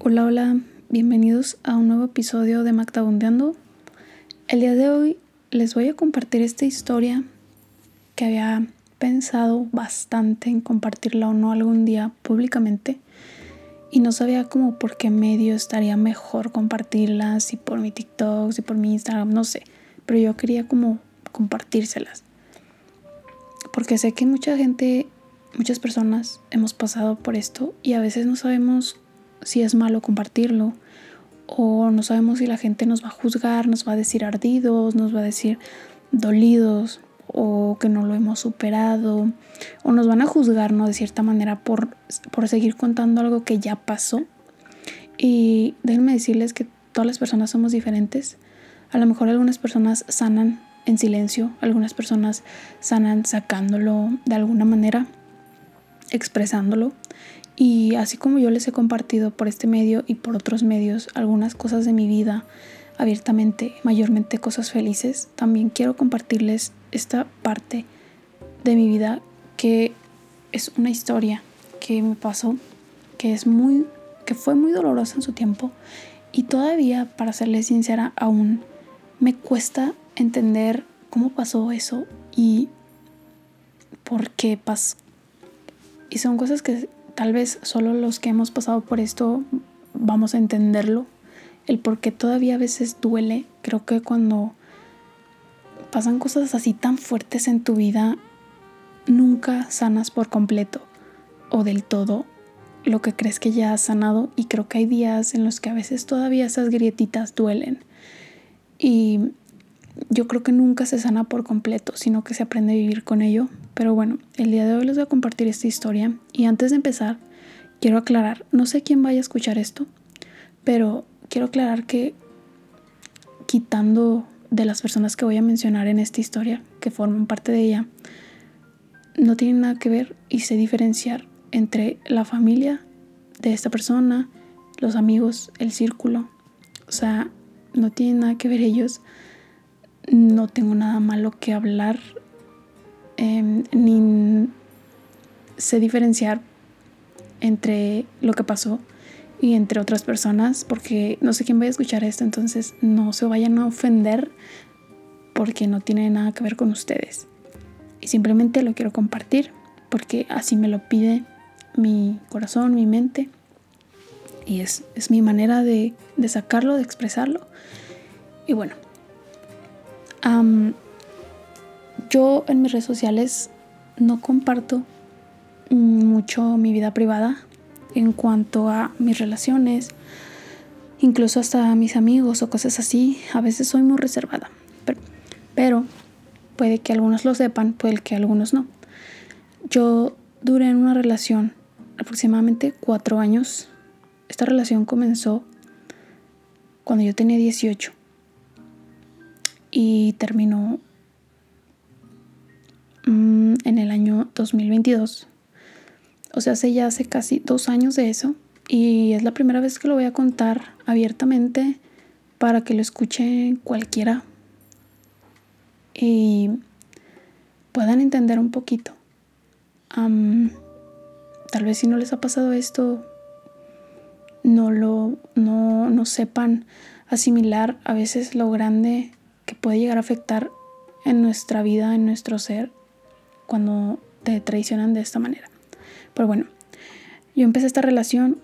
Hola, hola, bienvenidos a un nuevo episodio de Mactabundeando. El día de hoy les voy a compartir esta historia que había pensado bastante en compartirla o no algún día públicamente y no sabía como por qué medio estaría mejor compartirla, si por mi TikTok, si por mi Instagram, no sé, pero yo quería como compartírselas. Porque sé que mucha gente, muchas personas hemos pasado por esto y a veces no sabemos si es malo compartirlo o no sabemos si la gente nos va a juzgar, nos va a decir ardidos, nos va a decir dolidos o que no lo hemos superado o nos van a juzgar, ¿no? De cierta manera por, por seguir contando algo que ya pasó. Y déjenme decirles que todas las personas somos diferentes. A lo mejor algunas personas sanan en silencio, algunas personas sanan sacándolo de alguna manera, expresándolo. Y así como yo les he compartido por este medio y por otros medios algunas cosas de mi vida abiertamente, mayormente cosas felices, también quiero compartirles esta parte de mi vida que es una historia que me pasó, que es muy que fue muy dolorosa en su tiempo y todavía para serles sincera aún me cuesta entender cómo pasó eso y por qué pasó. Y son cosas que tal vez solo los que hemos pasado por esto vamos a entenderlo. El por qué todavía a veces duele. Creo que cuando pasan cosas así tan fuertes en tu vida, nunca sanas por completo o del todo lo que crees que ya has sanado y creo que hay días en los que a veces todavía esas grietitas duelen. Y yo creo que nunca se sana por completo, sino que se aprende a vivir con ello. Pero bueno, el día de hoy les voy a compartir esta historia y antes de empezar, quiero aclarar, no sé quién vaya a escuchar esto, pero quiero aclarar que quitando de las personas que voy a mencionar en esta historia, que forman parte de ella, no tienen nada que ver y sé diferenciar entre la familia de esta persona, los amigos, el círculo. O sea, no tienen nada que ver ellos no tengo nada malo que hablar, em, ni sé diferenciar entre lo que pasó y entre otras personas, porque no sé quién vaya a escuchar esto, entonces no se vayan a ofender porque no tiene nada que ver con ustedes. Y simplemente lo quiero compartir porque así me lo pide mi corazón, mi mente. Y es, es mi manera de, de sacarlo, de expresarlo. Y bueno, yo en mis redes sociales no comparto mucho mi vida privada en cuanto a mis relaciones, incluso hasta mis amigos o cosas así. A veces soy muy reservada, pero, puede que algunos lo sepan, puede que algunos no. Yo duré en una relación aproximadamente cuatro años. Esta relación comenzó cuando yo tenía 18 y terminó mm, en el año 2022. O sea, hace ya hace casi dos años de eso y es la primera vez que lo voy a contar abiertamente para que lo escuche cualquiera y puedan entender un poquito. tal vez si no les ha pasado esto, no lo no, no sepan asimilar a veces lo grande que puede llegar a afectar en nuestra vida, en nuestro ser, cuando te traicionan de esta manera. Pero bueno, yo empecé esta relación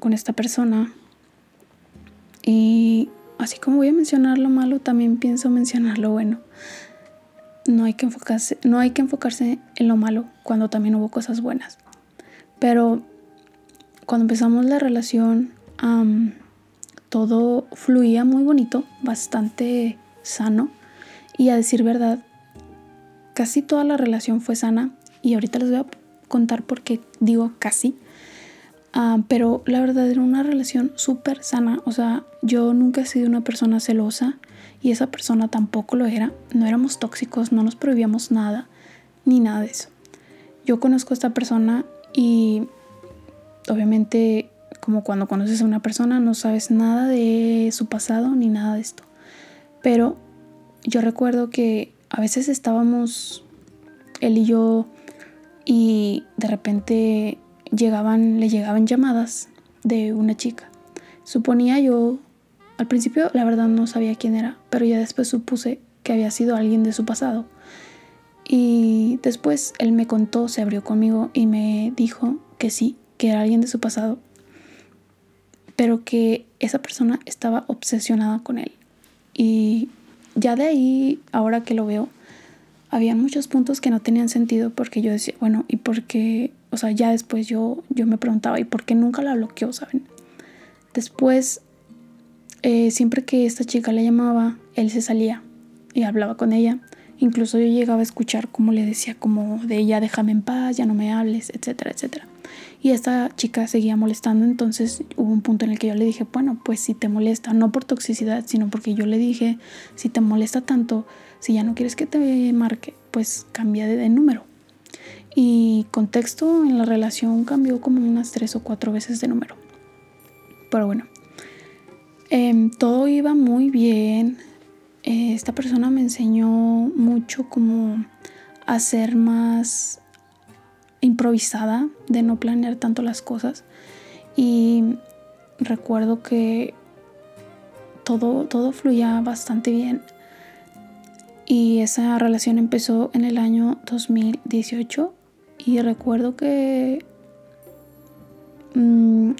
con esta persona y así como voy a mencionar lo malo, también pienso mencionar lo bueno. No hay que enfocarse, no hay que enfocarse en lo malo cuando también hubo cosas buenas. Pero cuando empezamos la relación, todo fluía muy bonito, bastante sano y a decir verdad, casi toda la relación fue sana y ahorita les voy a contar por qué digo casi. Ah, pero la verdad era una relación súper sana. O sea, yo nunca he sido una persona celosa y esa persona tampoco lo era. No éramos tóxicos, no nos prohibíamos nada, ni nada de eso. Yo conozco a esta persona y obviamente como cuando conoces a una persona no sabes nada de su pasado ni nada de esto. Pero yo recuerdo que a veces estábamos él y yo y de repente llegaban, le llegaban llamadas de una chica. Suponía yo, al principio la verdad no sabía quién era, pero ya después supuse que había sido alguien de su pasado. Y después él me contó, se abrió conmigo y me dijo que sí, que era alguien de su pasado, pero que esa persona estaba obsesionada con él. Y ya de ahí, ahora que lo veo, había muchos puntos que no tenían sentido porque yo decía, bueno, y porque, o sea, ya después yo, yo me preguntaba, ¿y por qué nunca la bloqueó, saben? Después, eh, siempre que esta chica le llamaba, él se salía y hablaba con ella. Incluso yo llegaba a escuchar cómo le decía como de ella, déjame en paz, ya no me hables, etcétera, etcétera. Y esta chica seguía molestando, entonces hubo un punto en el que yo le dije, bueno, pues si te molesta, no por toxicidad, sino porque yo le dije, si te molesta tanto, si ya no quieres que te marque, pues cambia de, número. Y contexto en la relación cambió como unas tres o cuatro veces de número. Pero bueno, em, todo iba muy bien. Eh, esta persona me enseñó mucho como a ser más improvisada, de no planear tanto las cosas. Y recuerdo que todo, todo fluía bastante bien. Y esa relación empezó en el año 2018 y recuerdo que mm,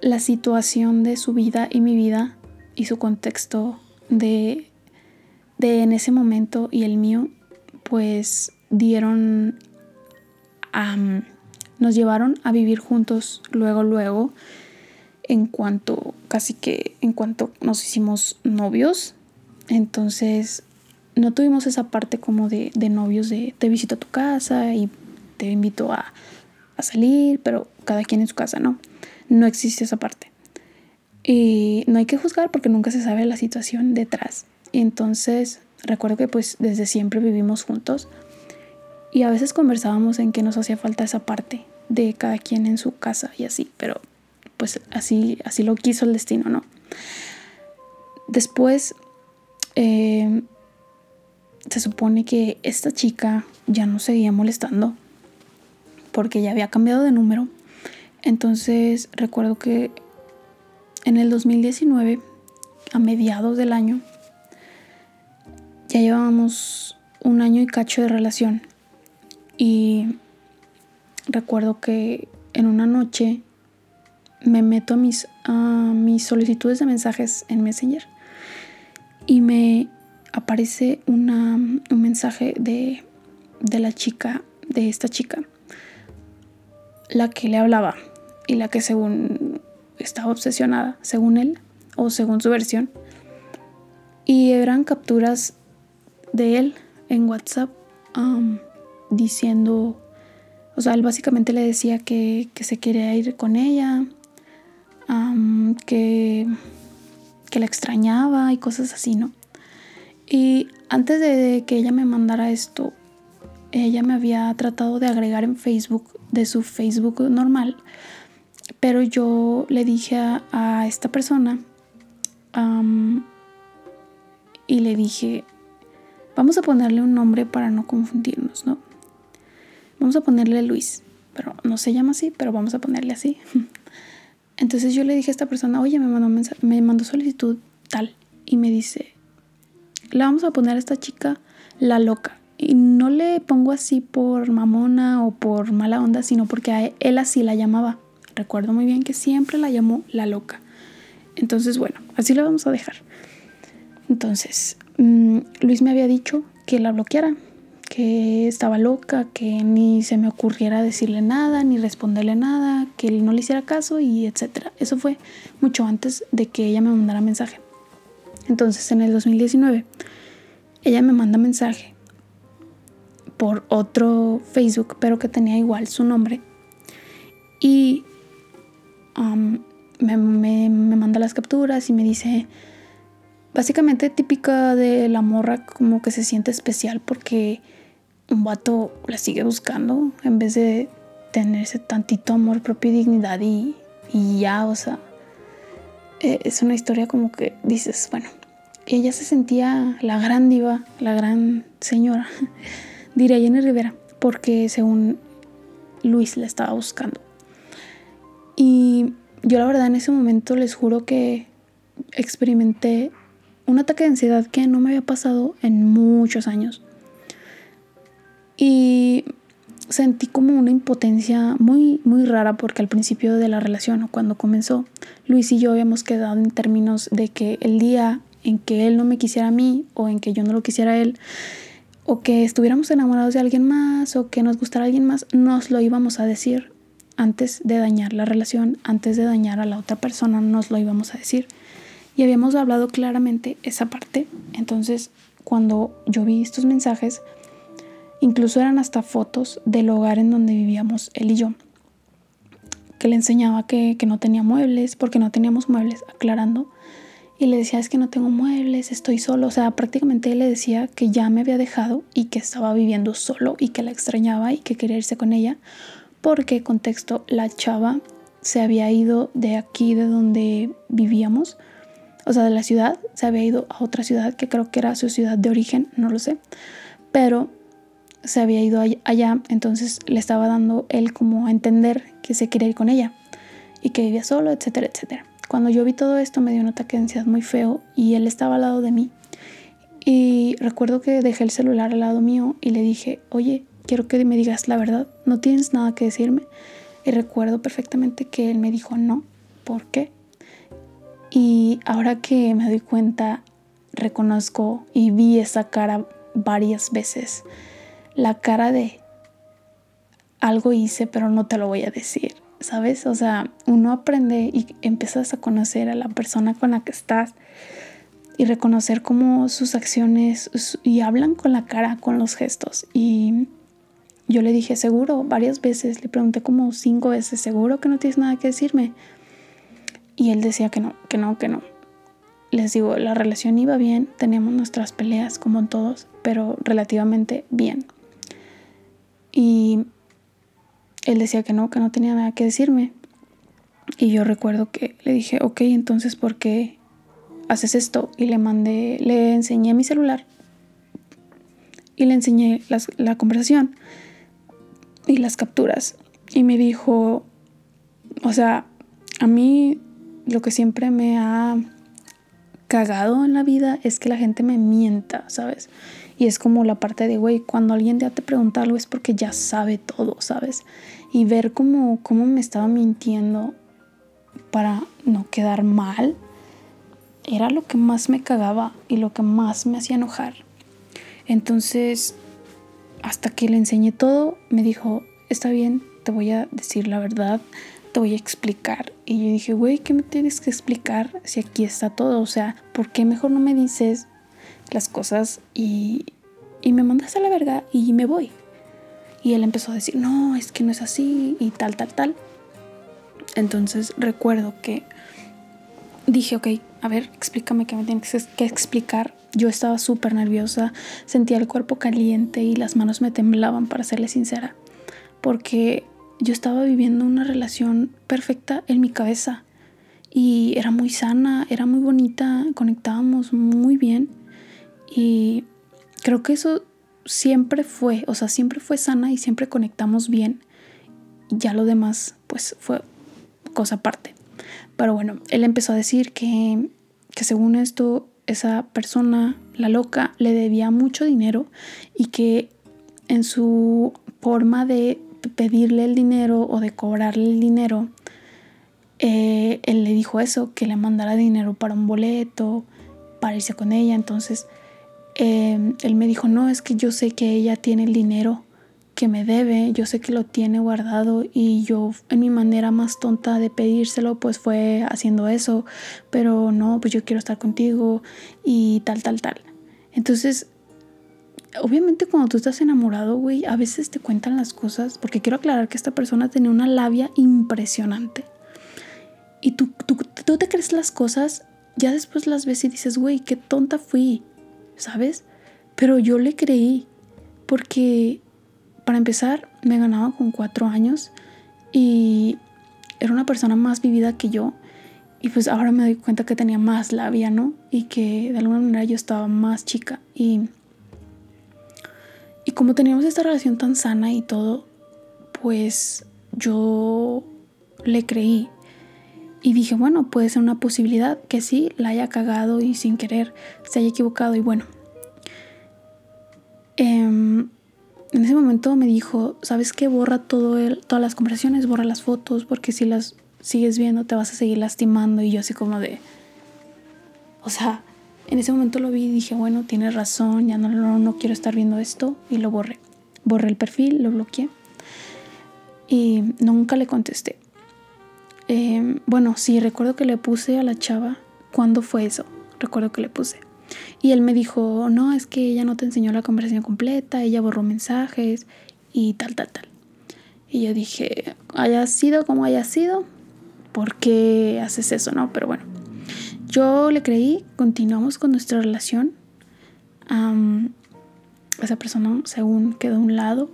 la situación de su vida y mi vida y su contexto de, de en ese momento y el mío pues dieron a, nos llevaron a vivir juntos luego luego en cuanto casi que en cuanto nos hicimos novios entonces no tuvimos esa parte como de, novios de te visito a tu casa y te invito a, salir, pero cada quien en su casa, ¿no? No existe esa parte. Y no hay que juzgar porque nunca se sabe la situación detrás. Y entonces recuerdo que pues desde siempre vivimos juntos y a veces conversábamos en que nos hacía falta esa parte de cada quien en su casa y así, pero pues así, así lo quiso el destino, ¿no? Después eh, se supone que esta chica ya no seguía molestando porque ya había cambiado de número. Entonces recuerdo que en el 2019, a mediados del año, ya llevábamos un año y cacho de relación. Y recuerdo que en una noche me meto a mis, a mis solicitudes de mensajes en Messenger y me aparece una, un mensaje de, de la chica, de esta chica, la que le hablaba y la que según estaba obsesionada, según él o según su versión. Y eran capturas de él en WhatsApp diciendo, o sea, él básicamente le decía que, que se quería ir con ella, que, que la extrañaba y cosas así, ¿no? Y antes de que ella me mandara esto, ella me había tratado de agregar en Facebook, de su Facebook normal, pero yo le dije a, esta persona y le dije, vamos a ponerle un nombre para no confundirnos, ¿no? Vamos a ponerle Luis, pero no se llama así, pero vamos a ponerle así. Entonces yo le dije a esta persona, oye, me mandó, me mandó solicitud tal, y me dice, le vamos a poner a esta chica la loca. Y no le pongo así por mamona o por mala onda, sino porque a él así la llamaba. Recuerdo muy bien que siempre la llamó la loca. Entonces, bueno, así la vamos a dejar. Entonces, mm, Luis me había dicho que la bloqueara, que estaba loca, que ni se me ocurriera decirle nada, ni responderle nada, que él no le hiciera caso y etcétera. Eso fue mucho antes de que ella me mandara mensaje. Entonces en el 2019 ella me manda mensaje por otro Facebook, pero que tenía igual su nombre. Y um, me, manda las capturas y me dice, básicamente típica de la morra, como que se siente especial porque un vato la sigue buscando en vez de tener ese tantito amor propio y dignidad y, y ya, o sea, eh, es una historia como que dices, bueno, ella se sentía la gran diva, la gran señora, diría Jenny Rivera, porque según Luis la estaba buscando. Y yo la verdad en ese momento les juro que experimenté un ataque de ansiedad que no me había pasado en muchos años. Y sentí como una impotencia muy, muy rara porque al principio de la relación, cuando comenzó, Luis y yo habíamos quedado en términos de que el día en que él no me quisiera a mí o en que yo no lo quisiera a él, o que estuviéramos enamorados de alguien más o que nos gustara alguien más, nos lo íbamos a decir antes de dañar la relación, antes de dañar a la otra persona, nos lo íbamos a decir. Y habíamos hablado claramente esa parte. Entonces, cuando yo vi estos mensajes, incluso eran hasta fotos del hogar en donde vivíamos él y yo, que le enseñaba que, que no tenía muebles, porque no teníamos muebles, aclarando. Y le decía, es que no tengo muebles, estoy solo. O sea, prácticamente le decía que ya me había dejado y que estaba viviendo solo y que la extrañaba y que quería irse con ella porque, contexto, la chava se había ido de aquí, de donde vivíamos, o sea, de la ciudad, se había ido a otra ciudad que creo que era su ciudad de origen, no lo sé, pero se había ido allá, entonces le estaba dando él como a entender que se quería ir con ella y que vivía solo, etcétera, etcétera. Cuando yo vi todo esto me dio un ataque de ansiedad muy feo y él estaba al lado de mí. Y recuerdo que dejé el celular al lado mío y le dije, oye, quiero que me digas la verdad, no tienes nada que decirme. Y recuerdo perfectamente que él me dijo no, ¿por qué? Y ahora que me doy cuenta, reconozco y vi esa cara varias veces, la cara de algo hice, pero no te lo voy a decir, ¿sabes? O sea, uno aprende y empiezas a conocer a la persona con la que estás y reconocer cómo sus acciones y hablan con la cara, con los gestos. Y yo le dije, seguro, varias veces, le pregunté como cinco veces, seguro que no tienes nada que decirme. Y él decía que no, que no, que no. Les digo, la relación iba bien, teníamos nuestras peleas como todos, pero relativamente bien. Y él decía que no, que no tenía nada que decirme. Y yo recuerdo que le dije, ok, entonces, ¿por qué haces esto? Y le mandé, le enseñé mi celular y le enseñé la conversación y las capturas. Y me dijo, o sea, a mí lo que siempre me ha cagado en la vida es que la gente me mienta, ¿sabes? Y es como la parte de, güey, cuando alguien ya te pregunta algo es porque ya sabe todo, ¿sabes? Y ver cómo, cómo me estaba mintiendo para no quedar mal, era lo que más me cagaba y lo que más me hacía enojar. Entonces, hasta que le enseñé todo, me dijo, está bien, te voy a decir la verdad, te voy a explicar. Y yo dije, güey, ¿qué me tienes que explicar si aquí está todo? O sea, ¿por qué mejor no me dices las cosas y, y me mandas a la verga y me voy? Y él empezó a decir, no, es que no es así y tal, tal, tal. Entonces recuerdo que dije, ok, a ver, explícame qué me tienes que explicar yo estaba súper nerviosa, sentía el cuerpo caliente y las manos me temblaban, para serle sincera, porque yo estaba viviendo una relación perfecta en mi cabeza y era muy sana, era muy bonita, conectábamos muy bien y creo que eso siempre fue, o sea, siempre fue sana y siempre conectamos bien. Ya lo demás, pues fue cosa aparte. Pero bueno, él empezó a decir que, que según esto esa persona, la loca, le debía mucho dinero y que en su forma de pedirle el dinero o de cobrarle el dinero, eh, él le dijo eso, que le mandara dinero para un boleto, para irse con ella. Entonces, eh, él me dijo, no, es que yo sé que ella tiene el dinero que me debe, yo sé que lo tiene guardado y yo en mi manera más tonta de pedírselo pues fue haciendo eso, pero no, pues yo quiero estar contigo y tal, tal, tal. Entonces, obviamente cuando tú estás enamorado, güey, a veces te cuentan las cosas, porque quiero aclarar que esta persona tenía una labia impresionante. Y tú, tú, tú te crees las cosas, ya después las ves y dices, güey, qué tonta fui, ¿sabes? Pero yo le creí, porque para empezar, me ganaba con cuatro años y era una persona más vivida que yo. Y pues ahora me doy cuenta que tenía más labia, ¿no? Y que de alguna manera yo estaba más chica. Y, y como teníamos esta relación tan sana y todo, pues yo le creí. y dije, bueno, puede ser una posibilidad que sí la haya cagado y sin querer se haya equivocado. Y bueno, em, en ese momento me dijo, ¿sabes qué? Borra todo el, todas las conversaciones, borra las fotos, porque si las sigues viendo te vas a seguir lastimando. Y yo así como de... O sea, en ese momento lo vi y dije, bueno, tienes razón, ya no, no, no quiero estar viendo esto. Y lo borré. Borré el perfil, lo bloqueé. Y nunca le contesté. Eh, bueno, sí, recuerdo que le puse a la chava. ¿Cuándo fue eso? Recuerdo que le puse. Y él me dijo, no, es que ella no te enseñó la conversación completa, ella borró mensajes y tal, tal, tal. Y yo dije, haya sido como haya sido, ¿por qué haces eso, no? Pero bueno, yo le creí, continuamos con nuestra relación. esa persona, según quedó a un lado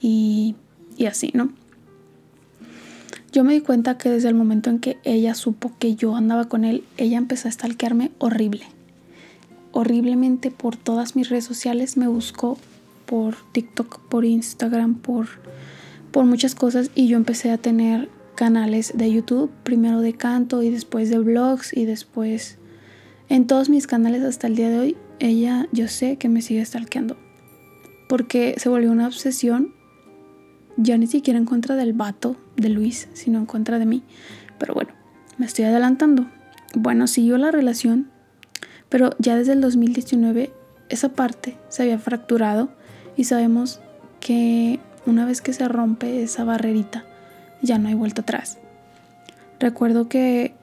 y, y así, ¿no? Yo me di cuenta que desde el momento en que ella supo que yo andaba con él, ella empezó a stalkearme horrible. Horriblemente por todas mis redes sociales. Me buscó por TikTok, por Instagram, por, por muchas cosas. Y yo empecé a tener canales de YouTube, primero de canto y después de vlogs y después en todos mis canales hasta el día de hoy. Ella, yo sé que me sigue stalkeando. Porque se volvió una obsesión ya ni siquiera en contra del vato de Luis, sino en contra de mí. Pero bueno, me estoy adelantando. Bueno, siguió la relación, pero ya desde el 2019 esa parte se había fracturado y sabemos que una vez que se rompe esa barrerita, ya no hay vuelta atrás. Recuerdo que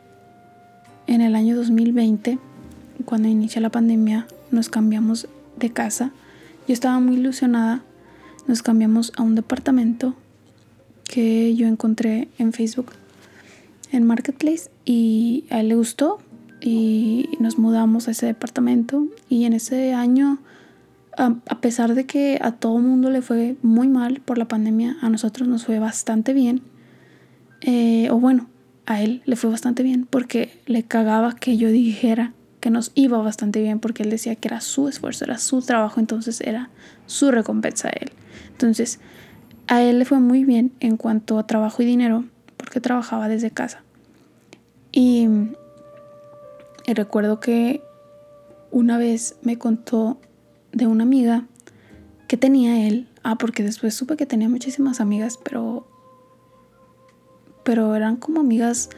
en el año 2020, cuando inicia la pandemia, nos cambiamos de casa. Yo estaba muy ilusionada nos cambiamos a un departamento que yo encontré en Facebook, en Marketplace, y a él le gustó y nos mudamos a ese departamento y en ese año, a, pesar de que a todo mundo le fue muy mal por la pandemia, a nosotros nos fue bastante bien, eh, o bueno, a él le fue bastante bien porque le cagaba que yo dijera que nos iba bastante bien porque él decía que era su esfuerzo, era su trabajo, entonces era su recompensa a él. Entonces, a él le fue muy bien en cuanto a trabajo y dinero porque trabajaba desde casa. Y, y recuerdo que una vez me contó de una amiga que tenía él. Ah, porque después supe que tenía muchísimas amigas, pero pero eran como amigas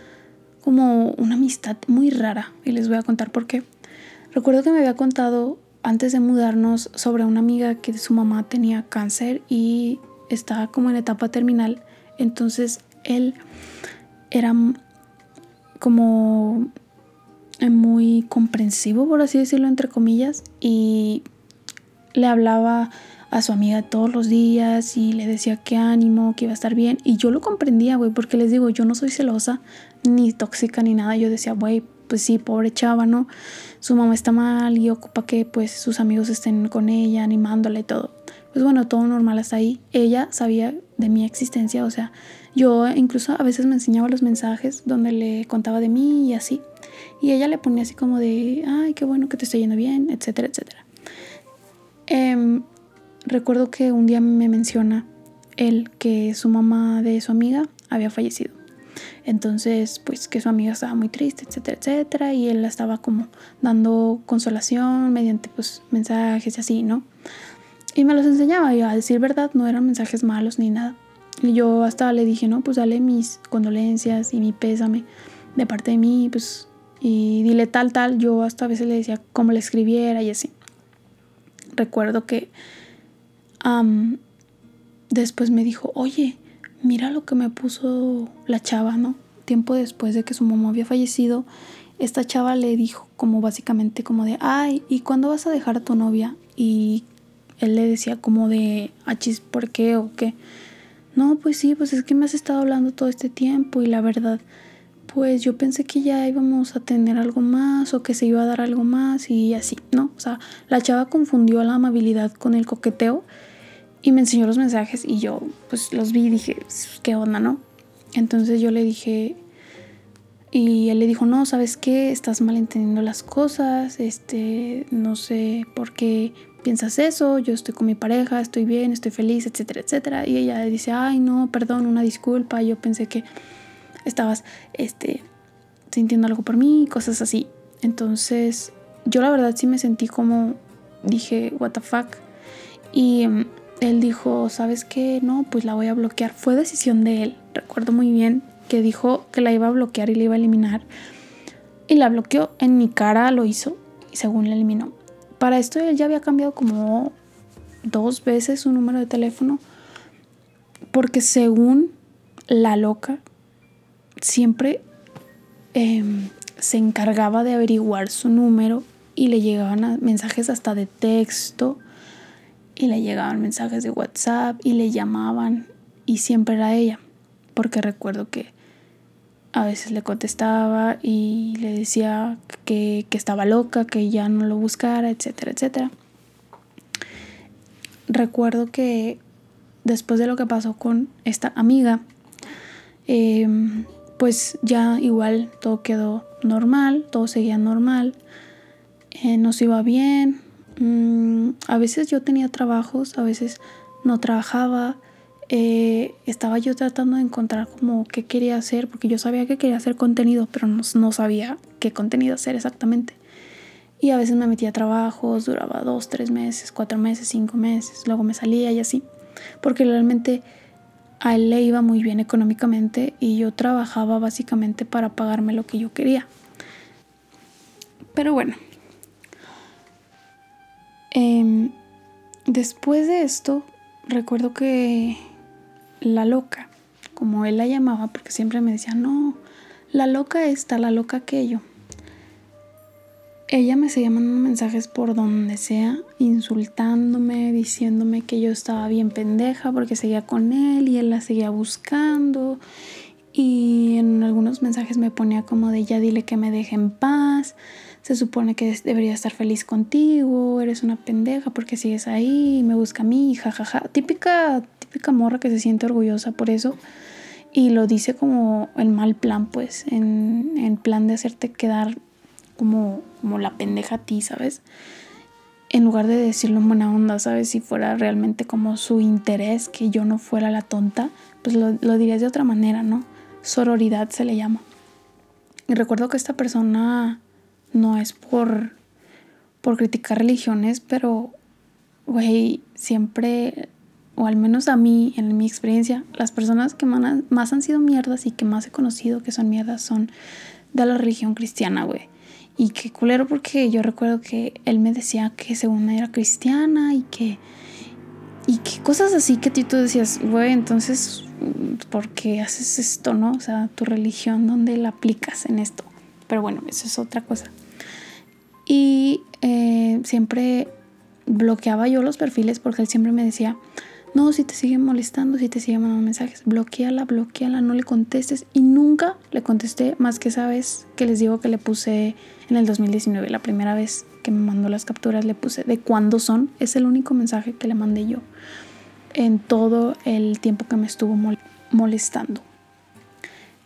como una amistad muy rara y les voy a contar por qué. Recuerdo que me había contado antes de mudarnos sobre una amiga que su mamá tenía cáncer y estaba como en etapa terminal, entonces él era como muy comprensivo, por así decirlo, entre comillas, y le hablaba a su amiga todos los días y le decía que ánimo, que iba a estar bien. Y yo lo comprendía, güey, porque les digo, yo no soy celosa, ni tóxica, ni nada. Yo decía, güey, pues sí, pobre chava, ¿no? Su mamá está mal y ocupa que pues sus amigos estén con ella, animándola y todo. Pues bueno, todo normal hasta ahí. Ella sabía de mi existencia, o sea, yo incluso a veces me enseñaba los mensajes donde le contaba de mí y así. Y ella le ponía así como de, ay, qué bueno que te estoy yendo bien, etcétera, etcétera. Eh, Recuerdo que un día me menciona él que su mamá de su amiga había fallecido. Entonces, pues que su amiga estaba muy triste, etcétera, etcétera, y él la estaba como dando consolación mediante pues mensajes y así, ¿no? Y me los enseñaba y a decir verdad no eran mensajes malos ni nada. Y yo hasta le dije, no, pues dale mis condolencias y mi pésame de parte de mí, pues, y dile tal, tal. Yo hasta a veces le decía cómo le escribiera y así. Recuerdo que después me dijo, oye, mira lo que me puso la chava, ¿no? Tiempo después de que su mamá había fallecido, esta chava le dijo como básicamente como de, ay, ¿y cuándo vas a dejar a tu novia? Y él le decía como de, achis, ¿por qué o qué? No, pues sí, pues es que me has estado hablando todo este tiempo y la verdad, pues yo pensé que ya íbamos a tener algo más o que se iba a dar algo más y así, ¿no? O sea, la chava confundió la amabilidad con el coqueteo y me enseñó los mensajes y yo pues los vi y dije, ¿qué onda, no? Entonces yo le dije, y él le dijo, no, ¿sabes qué? Estás malentendiendo las cosas, este, no sé por qué piensas eso, yo estoy con mi pareja, estoy bien, estoy feliz, etcétera, etcétera. Y ella dice, ay, no, perdón, una disculpa, yo pensé que estabas, este, sintiendo algo por mí, cosas así. Entonces, yo la verdad sí me sentí como, dije, what the fuck. Y mm, él dijo, ¿sabes qué? No, pues la voy a bloquear. Fue decisión de él. Recuerdo muy bien que dijo que la iba a bloquear y la iba a eliminar. Y la bloqueó. En mi cara lo hizo y según la eliminó. Para esto él ya había cambiado como dos veces su número de teléfono. Porque según la loca, siempre em, se encargaba de averiguar su número y le llegaban mensajes hasta de texto y le llegaban mensajes de WhatsApp y le llamaban y siempre era ella, porque recuerdo que a veces le contestaba y le decía que, estaba loca, que ya no lo buscara, etcétera, etcétera. Recuerdo que después de lo que pasó con esta amiga, em, pues ya igual todo quedó normal, todo seguía normal, eh, nos iba bien, Mm, a veces yo tenía trabajos, a veces no trabajaba. Eh, estaba yo tratando de encontrar como qué quería hacer, porque yo sabía que quería hacer contenido, pero no, no sabía qué contenido hacer exactamente. Y a veces me metía a trabajos, duraba dos, tres meses, cuatro meses, cinco meses, luego me salía y así, porque realmente a él le iba muy bien económicamente y yo trabajaba básicamente para pagarme lo que yo quería. Pero bueno, Em, después de esto, recuerdo que la loca, como él la llamaba, porque siempre me decía, no, la loca esta, la loca aquello. Ella me seguía mandando mensajes por donde sea, insultándome, diciéndome que yo estaba bien pendeja porque seguía con él y él la seguía buscando. Y en algunos mensajes me ponía como de ya dile que me deje en paz se supone que debería estar feliz contigo, eres una pendeja porque sigues ahí, me busca a mí, jajaja. Típica, típica morra que se siente orgullosa por eso y lo dice como el mal plan, pues, en, en plan de hacerte quedar como, como la pendeja a ti, ¿sabes? En lugar de decirlo en buena onda, ¿sabes? Si fuera realmente como su interés, que yo no fuera la tonta, pues lo, lo dirías de otra manera, ¿no? Sororidad se le llama. Y recuerdo que esta persona no es por, por criticar religiones, pero, güey, siempre, o al menos a mí, en mi experiencia, las personas que más han sido mierdas y que más he conocido que son mierdas son de la religión cristiana, güey. Y qué culero porque yo recuerdo que él me decía que según era cristiana y que... Y que cosas así que tú decías, güey, entonces, ¿por qué haces esto, no? O sea, tu religión, ¿dónde la aplicas en esto? Pero bueno, eso es otra cosa. Y eh, siempre bloqueaba yo los perfiles porque él siempre me decía, no, si te siguen molestando, si te siguen mandando mensajes, bloqueala, bloqueala, no le contestes. Y nunca le contesté más que esa vez que les digo que le puse en el 2019, la primera vez que me mandó las capturas, le puse de cuándo son. Es el único mensaje que le mandé yo en todo el tiempo que me estuvo molestando.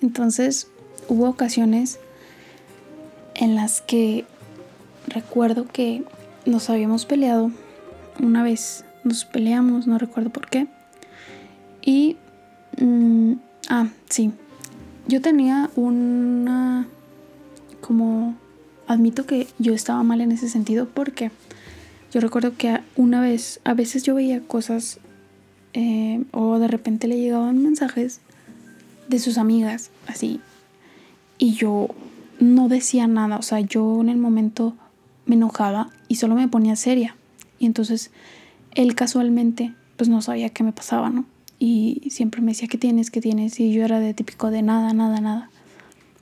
Entonces hubo ocasiones en las que recuerdo que nos habíamos peleado una vez. Nos peleamos, no recuerdo por qué. Y... Mm, ah, sí. Yo tenía una... como... Admito que yo estaba mal en ese sentido porque yo recuerdo que una vez, a veces yo veía cosas eh, o de repente le llegaban mensajes de sus amigas, así. Y yo no decía nada, o sea, yo en el momento me enojaba y solo me ponía seria. Y entonces él casualmente pues no sabía qué me pasaba, ¿no? Y siempre me decía, ¿qué tienes? ¿Qué tienes? Y yo era de típico de nada, nada, nada.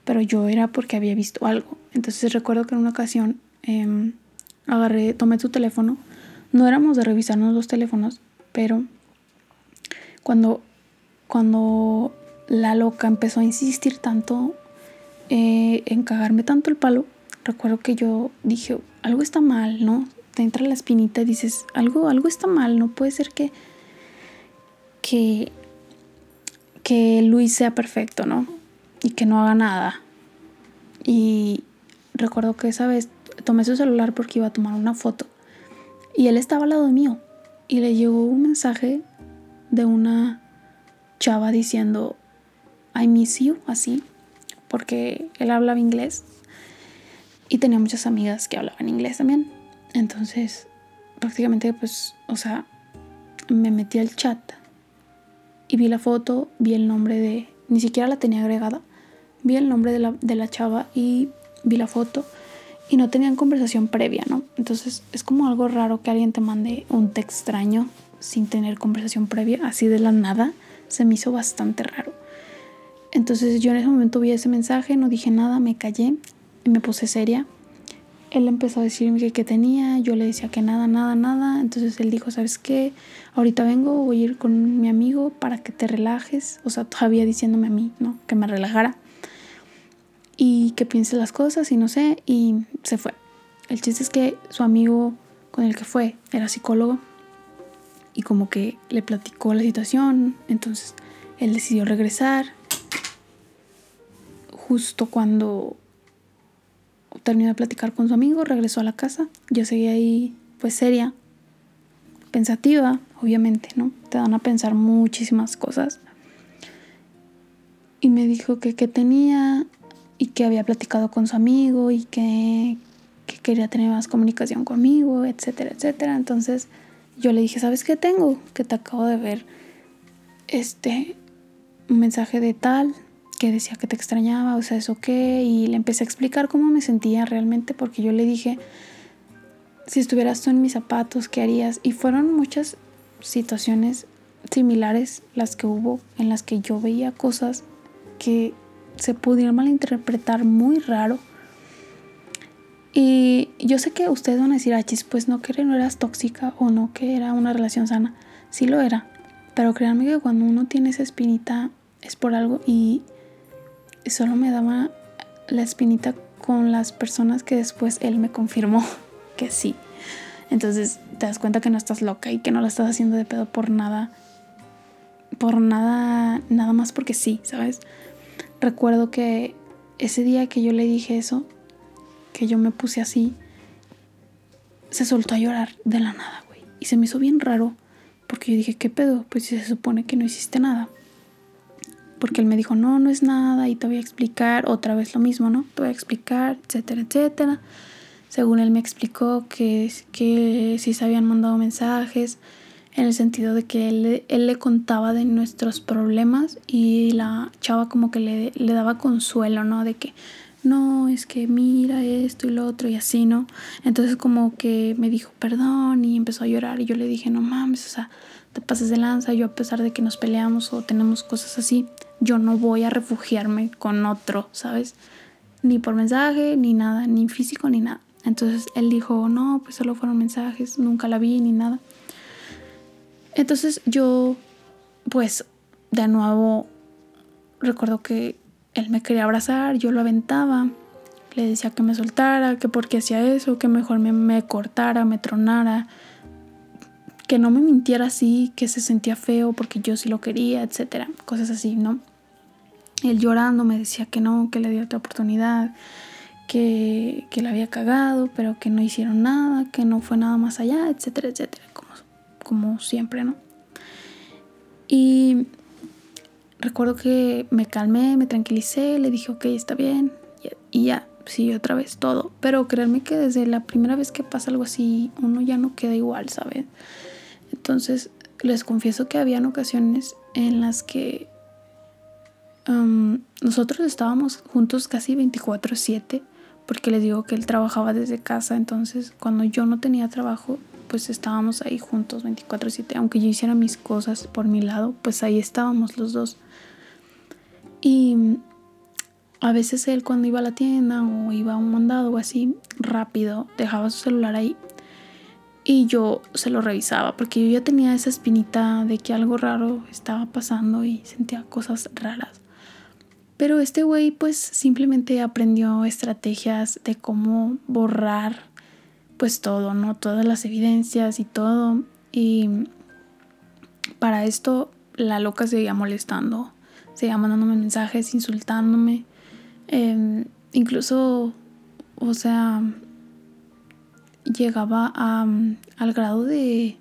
Pero yo era porque había visto algo. Entonces recuerdo que en una ocasión em, agarré, tomé tu teléfono. No éramos de revisarnos los teléfonos, pero cuando, cuando la loca empezó a insistir tanto eh, en cagarme tanto el palo, recuerdo que yo dije, algo está mal, ¿no? Te entra la espinita y dices, algo, algo está mal, no puede ser que, que, que Luis sea perfecto, ¿no? Y que no haga nada. Y recuerdo que esa vez tomé su celular porque iba a tomar una foto. Y él estaba al lado mío. Y le llegó un mensaje de una chava diciendo, I miss you, así. porque él hablaba inglés y tenía muchas amigas que hablaban inglés también. Entonces, prácticamente, pues, o sea, me metí al chat y vi la foto, vi el nombre de, ni siquiera la tenía agregada, vi el nombre de la, de la chava y vi la foto y no tenían conversación previa, ¿no? Entonces es como algo raro que alguien te mande un texto extraño sin tener conversación previa, así de la nada, se me hizo bastante raro. Entonces yo en ese momento vi ese mensaje, no dije nada, me callé y me puse seria. Él empezó a decirme que qué tenía, yo le decía que nada, nada, nada. Entonces él dijo, ¿sabes qué? Ahorita vengo, voy a ir con mi amigo para que te relajes. O sea, todavía diciéndome a mí, ¿no? Que me relajara y que piense las cosas y no sé, y se fue. El chiste es que su amigo con el que fue era psicólogo y como que le platicó la situación, entonces él decidió regresar justo cuando terminó de platicar con su amigo, regresó a la casa, yo seguía ahí pues seria, pensativa, obviamente, ¿no? Te dan a pensar muchísimas cosas. Y me dijo que qué tenía y que había platicado con su amigo y que, quería tener más comunicación conmigo, etcétera, etcétera. Entonces yo le dije, ¿sabes qué tengo? Que te acabo de ver este mensaje de tal que decía que te extrañaba, o sea, eso qué, y le empecé a explicar cómo me sentía realmente porque yo le dije, si estuvieras tú en mis zapatos, ¿qué harías? Y fueron muchas situaciones similares las que hubo en las que yo veía cosas que se pudiera malinterpretar muy raro. Y yo sé que ustedes van a decir, achis, pues no que no eras tóxica o no que era una relación sana. Sí lo era. Pero créanme que cuando uno tiene esa espinita es por algo y solo me daba la espinita con las personas que después él me confirmó que sí. Entonces te das cuenta que no estás loca y que no la estás haciendo de pedo por nada. Por nada, nada más porque sí, ¿sabes? Recuerdo que ese día que yo le dije eso, que yo me puse así, se soltó a llorar de la nada, güey. Y se me hizo bien raro, porque yo dije, ¿qué pedo? Pues se supone que no hiciste nada. Porque él me dijo, no, no es nada, y te voy a explicar, otra vez lo mismo, ¿no? Te voy a explicar, etcétera, etcétera. Según él me explicó que, que sí se habían mandado mensajes, en el sentido de que él, él, le contaba de nuestros problemas y la chava como que le, le, daba consuelo, ¿no? De que, no, es que mira esto y lo otro y así, ¿no? Entonces como que me dijo perdón y empezó a llorar y yo le dije, no mames, o sea, te pases de lanza, yo a pesar de que nos peleamos o tenemos cosas así, yo no voy a refugiarme con otro, ¿sabes? Ni por mensaje, ni nada, ni físico, ni nada. Entonces él dijo, no, pues solo fueron mensajes, nunca la vi ni nada. Entonces yo, pues, de nuevo, recuerdo que él me quería abrazar, yo lo aventaba, le decía que me soltara, que porque hacía eso, que mejor me, me cortara, me tronara, que no me mintiera así, que se sentía feo porque yo sí lo quería, etcétera, cosas así, ¿no? Él llorando me decía que no, que le dio otra oportunidad, que, que la había cagado, pero que no hicieron nada, que no fue nada más allá, etcétera, etcétera como siempre, ¿no? Y recuerdo que me calmé, me tranquilicé, le dije, ok, está bien, y ya, sí, otra vez todo. Pero créanme que desde la primera vez que pasa algo así, uno ya no queda igual, ¿saben? Entonces, les confieso que habían ocasiones en las que nosotros estábamos juntos casi 24/7, porque les digo que él trabajaba desde casa, entonces cuando yo no tenía trabajo, pues estábamos ahí juntos 24/7. Aunque yo hiciera mis cosas por mi lado, pues ahí estábamos los dos. Y a veces él cuando iba a la tienda o iba a un mandado o así, rápido, dejaba su celular ahí. Y yo se lo revisaba porque yo ya tenía esa espinita de que algo raro estaba pasando y sentía cosas raras. Pero este güey pues simplemente aprendió estrategias de cómo borrar pues todo, ¿no? Todas las evidencias y todo. Y para esto la loca seguía molestando, seguía mandándome mensajes, insultándome. Em, incluso, o sea, llegaba a, al grado de,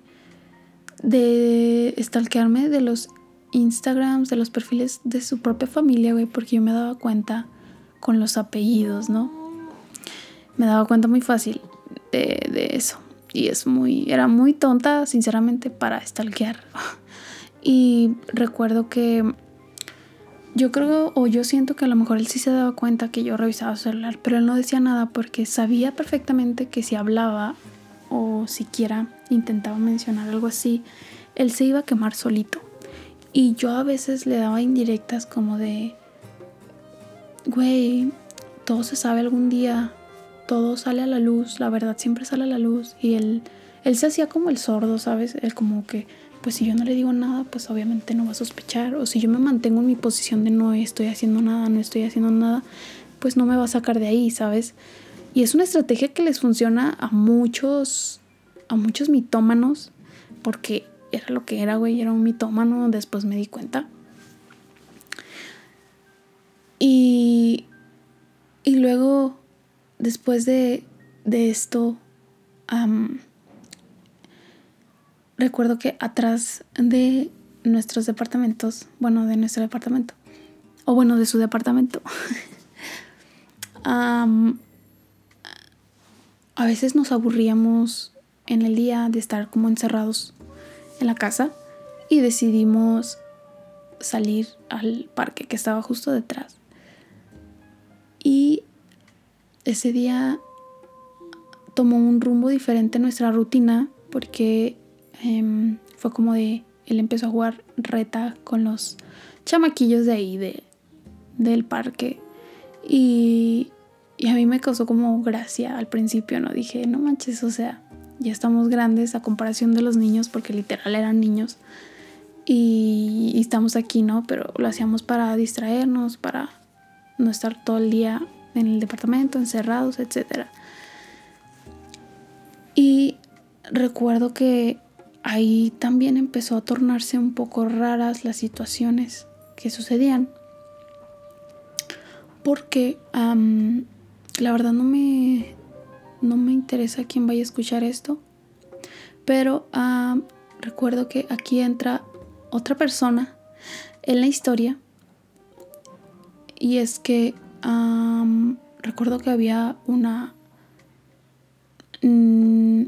de stalkearme de los Instagrams, de los perfiles de su propia familia, güey, porque yo me daba cuenta con los apellidos, ¿no? Me daba cuenta muy fácil de, de eso. Y es muy, era muy tonta, sinceramente, para stalkear. y recuerdo que yo creo, o yo siento que a lo mejor él sí se daba cuenta que yo revisaba su celular, pero él no decía nada porque sabía perfectamente que si hablaba o siquiera intentaba mencionar algo así, él se iba a quemar solito. Y yo a veces le daba indirectas como de, güey, todo se sabe algún día, todo sale a la luz, la verdad siempre sale a la luz. Y él, él se hacía como el sordo, ¿sabes? Él como que pues si yo no le digo nada, pues obviamente no va a sospechar. O si yo me mantengo en mi posición de no estoy haciendo nada, no estoy haciendo nada, pues no me va a sacar de ahí, ¿sabes? Y es una estrategia que les funciona a muchos, a muchos mitómanos, porque era lo que era, güey, era un mitómano, después me di cuenta. Y, y luego, después de, de esto, recuerdo que atrás de nuestros departamentos, bueno, de nuestro departamento, o bueno, de su departamento, a veces nos aburríamos en el día de estar como encerrados en la casa y decidimos salir al parque que estaba justo detrás. Y ese día tomó un rumbo diferente nuestra rutina porque Em, fue como de, él empezó a jugar reta con los chamaquillos de ahí, de, del parque. Y, y a mí me causó como gracia al principio, ¿no? Dije, no manches, o sea, ya estamos grandes a comparación de los niños, porque literal eran niños. Y, y, estamos aquí, ¿no? Pero lo hacíamos para distraernos, para no estar todo el día en el departamento, encerrados, etc. Y recuerdo que ahí también empezó a tornarse un poco raras las situaciones que sucedían. Porque la verdad no me, no me interesa quién vaya a escuchar esto. Pero recuerdo que aquí entra otra persona en la historia. Y es que recuerdo que había una, mm,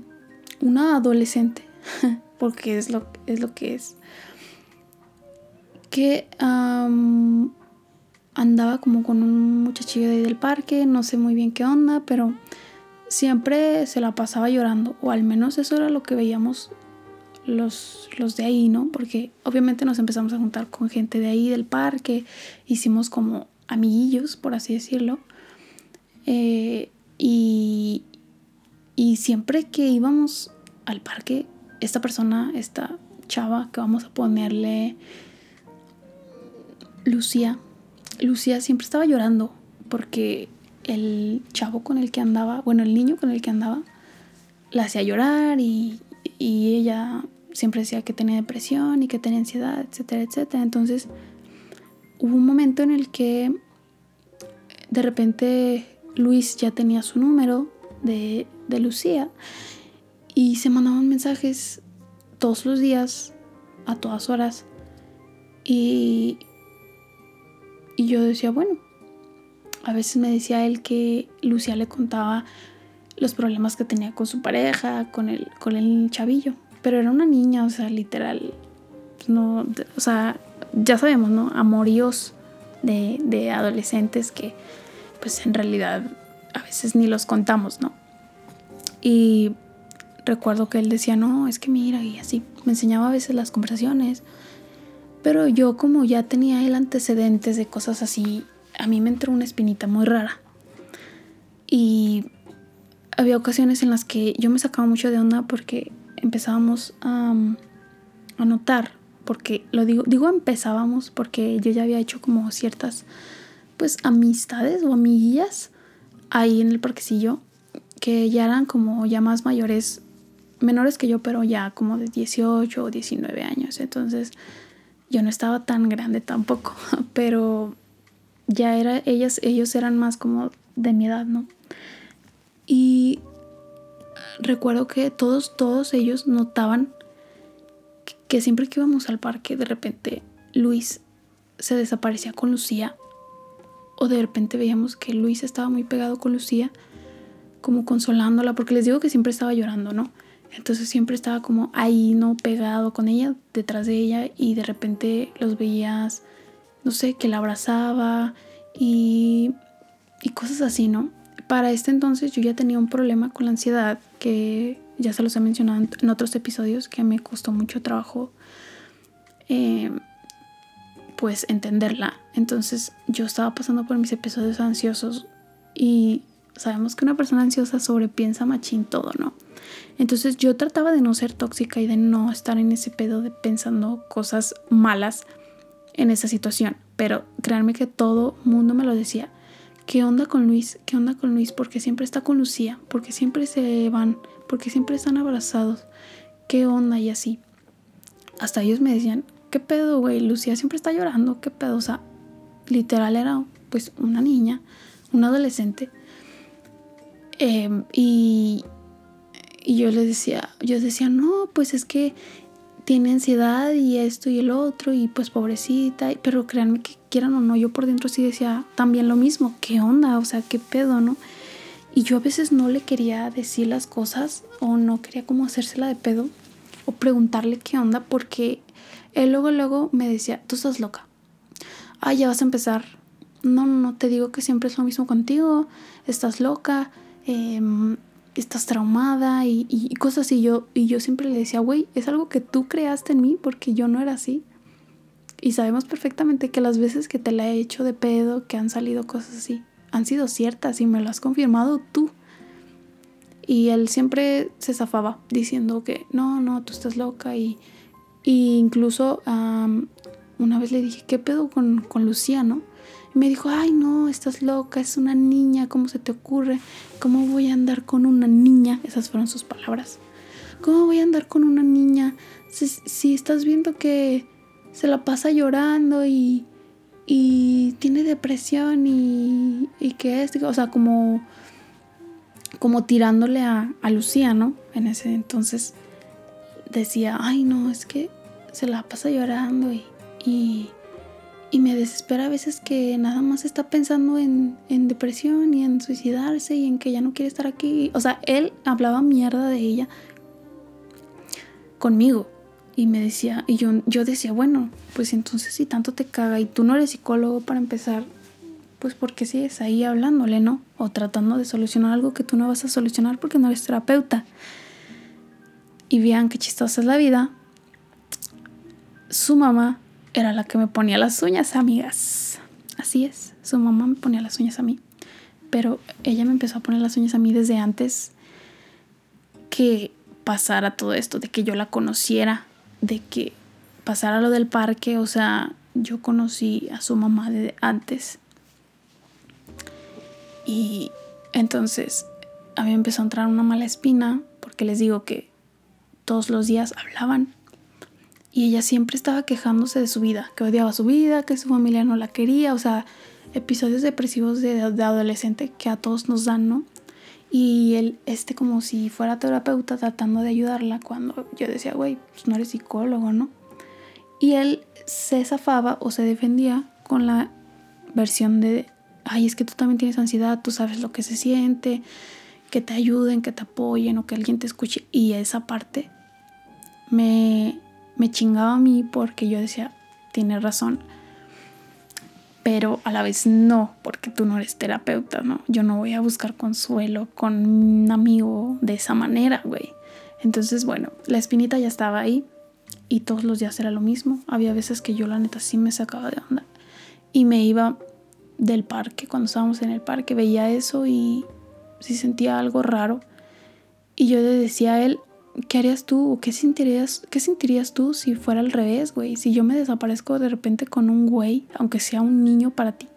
una adolescente porque es lo, es lo que es. Que andaba como con un muchachillo de ahí del parque, no sé muy bien qué onda, pero siempre se la pasaba llorando, o al menos eso era lo que veíamos los, los de ahí, ¿no? Porque obviamente nos empezamos a juntar con gente de ahí del parque, hicimos como amiguillos, por así decirlo. Eh, y, y siempre que íbamos al parque esta persona, esta chava que vamos a ponerle Lucía, Lucía siempre estaba llorando porque el chavo con el que andaba, bueno, el niño con el que andaba, la hacía llorar y, y ella siempre decía que tenía depresión y que tenía ansiedad, etcétera, etcétera. Entonces hubo un momento en el que de repente Luis ya tenía su número de, de Lucía y se mandaban mensajes todos los días, a todas horas. Y, y yo decía, bueno, a veces me decía él que Lucía le contaba los problemas que tenía con su pareja, con el, con el chavillo. Pero era una niña, o sea, literal. No, o sea, ya sabemos, ¿no? Amoríos de, de adolescentes que, pues en realidad, a veces ni los contamos, ¿no? Y recuerdo que él decía, no, es que mira, y así. Me enseñaba a veces las conversaciones. Pero yo como ya tenía el antecedentes de cosas así, a mí me entró una espinita muy rara. Y había ocasiones en las que yo me sacaba mucho de onda porque empezábamos a, a notar, porque lo digo, digo empezábamos porque yo ya había hecho como ciertas pues amistades o amiguillas ahí en el parquecillo que ya eran como ya más mayores menores que yo, pero ya como de 18 o 19 años. Entonces yo no estaba tan grande tampoco, pero ya era, ellas, ellos eran más como de mi edad, ¿no? Y recuerdo que todos, todos ellos notaban que siempre que íbamos al parque, de repente Luis se desaparecía con Lucía o de repente veíamos que Luis estaba muy pegado con Lucía, como consolándola, porque les digo que siempre estaba llorando, ¿no? Entonces siempre estaba como ahí, ¿no? Pegado con ella, detrás de ella, y de repente los veías, no sé, que la abrazaba y, y cosas así, ¿no? Para este entonces yo ya tenía un problema con la ansiedad que ya se los he mencionado en otros episodios que me costó mucho trabajo eh, pues entenderla. Entonces yo estaba pasando por mis episodios ansiosos y sabemos que una persona ansiosa sobrepiensa machín todo, ¿no? Entonces yo trataba de no ser tóxica y de no estar en ese pedo de pensando cosas malas en esa situación. Pero créanme que todo mundo me lo decía. ¿Qué onda con Luis? ¿Qué onda con Luis? Porque siempre está con Lucía, porque siempre se van, porque siempre están abrazados. ¿Qué onda? Y así. Hasta ellos me decían, ¿qué pedo, güey? Lucía siempre está llorando, ¿qué pedo? O sea, literal era pues una niña, una adolescente. Em, y, y yo les decía, yo decía, no, pues es que tiene ansiedad y esto y el otro y pues pobrecita, pero créanme que quieran o no, yo por dentro sí decía también lo mismo, ¿qué onda? O sea, ¿qué pedo, no? Y yo a veces no le quería decir las cosas o no quería como hacérsela de pedo o preguntarle qué onda porque él luego, luego me decía, tú estás loca. Ah, ya vas a empezar. No, no, no, te digo que siempre es lo mismo contigo. Estás loca, em, estás traumada y, y, cosas así. Yo, y yo siempre le decía, güey, es algo que tú creaste en mí porque yo no era así. Y sabemos perfectamente que las veces que te la he hecho de pedo, que han salido cosas así, han sido ciertas y me lo has confirmado tú. Y él siempre se zafaba diciendo que no, no, tú estás loca y y incluso una vez le dije, ¿qué pedo con, con Lucía, no? Me dijo, ay, no, estás loca, es una niña, ¿cómo se te ocurre? ¿Cómo voy a andar con una niña? Esas fueron sus palabras. ¿Cómo voy a andar con una niña si, estás viendo que se la pasa llorando y, y tiene depresión y, y que es, o sea, como, como tirándole a, a Lucía, ¿no? En ese entonces decía, ay no, es que se la pasa llorando y, me desespera a veces que nada más está pensando en, en, depresión y en suicidarse y en que ya no quiere estar aquí. O sea, él hablaba mierda de ella conmigo y me decía, y yo, yo decía, bueno, pues entonces si tanto te caga y tú no eres psicólogo para empezar, pues porque sigues ahí hablándole, ¿no? O tratando de solucionar algo que tú no vas a solucionar porque no eres terapeuta. Y vean qué chistosa es la vida su mamá era la que me ponía las uñas, amigas. Así es, su mamá me ponía las uñas a mí. Pero ella me empezó a poner las uñas a mí desde antes que pasara todo esto, de que yo la conociera, de que pasara lo del parque. O sea, yo conocí a su mamá de antes. Y entonces a mí me empezó a entrar una mala espina porque les digo que todos los días hablaban y ella siempre estaba quejándose de su vida, que odiaba su vida, que su familia no la quería, o sea, episodios depresivos de, adolescente que a todos nos dan, ¿no? Y él, este, como si fuera terapeuta tratando de ayudarla cuando yo decía, güey, pues no eres psicólogo, ¿no? Y él se zafaba o se defendía con la versión de, ay, es que tú también tienes ansiedad, tú sabes lo que se siente, que te ayuden, que te apoyen o que alguien te escuche. Y esa parte me, me chingaba a mí porque yo decía, tiene razón. Pero a la vez no, porque tú no eres terapeuta, ¿no? Yo no voy a buscar consuelo con un amigo de esa manera, güey. Entonces, bueno, la espinita ya estaba ahí y todos los días era lo mismo. Había veces que yo la neta sí me sacaba de onda y me iba del parque, cuando estábamos en el parque, veía eso y sí sentía algo raro. Y yo le decía a él, ¿qué harías tú? ¿O qué sentirías, qué sentirías tú si fuera al revés, güey? Si yo me desaparezco de repente con un güey, aunque sea un niño para ti,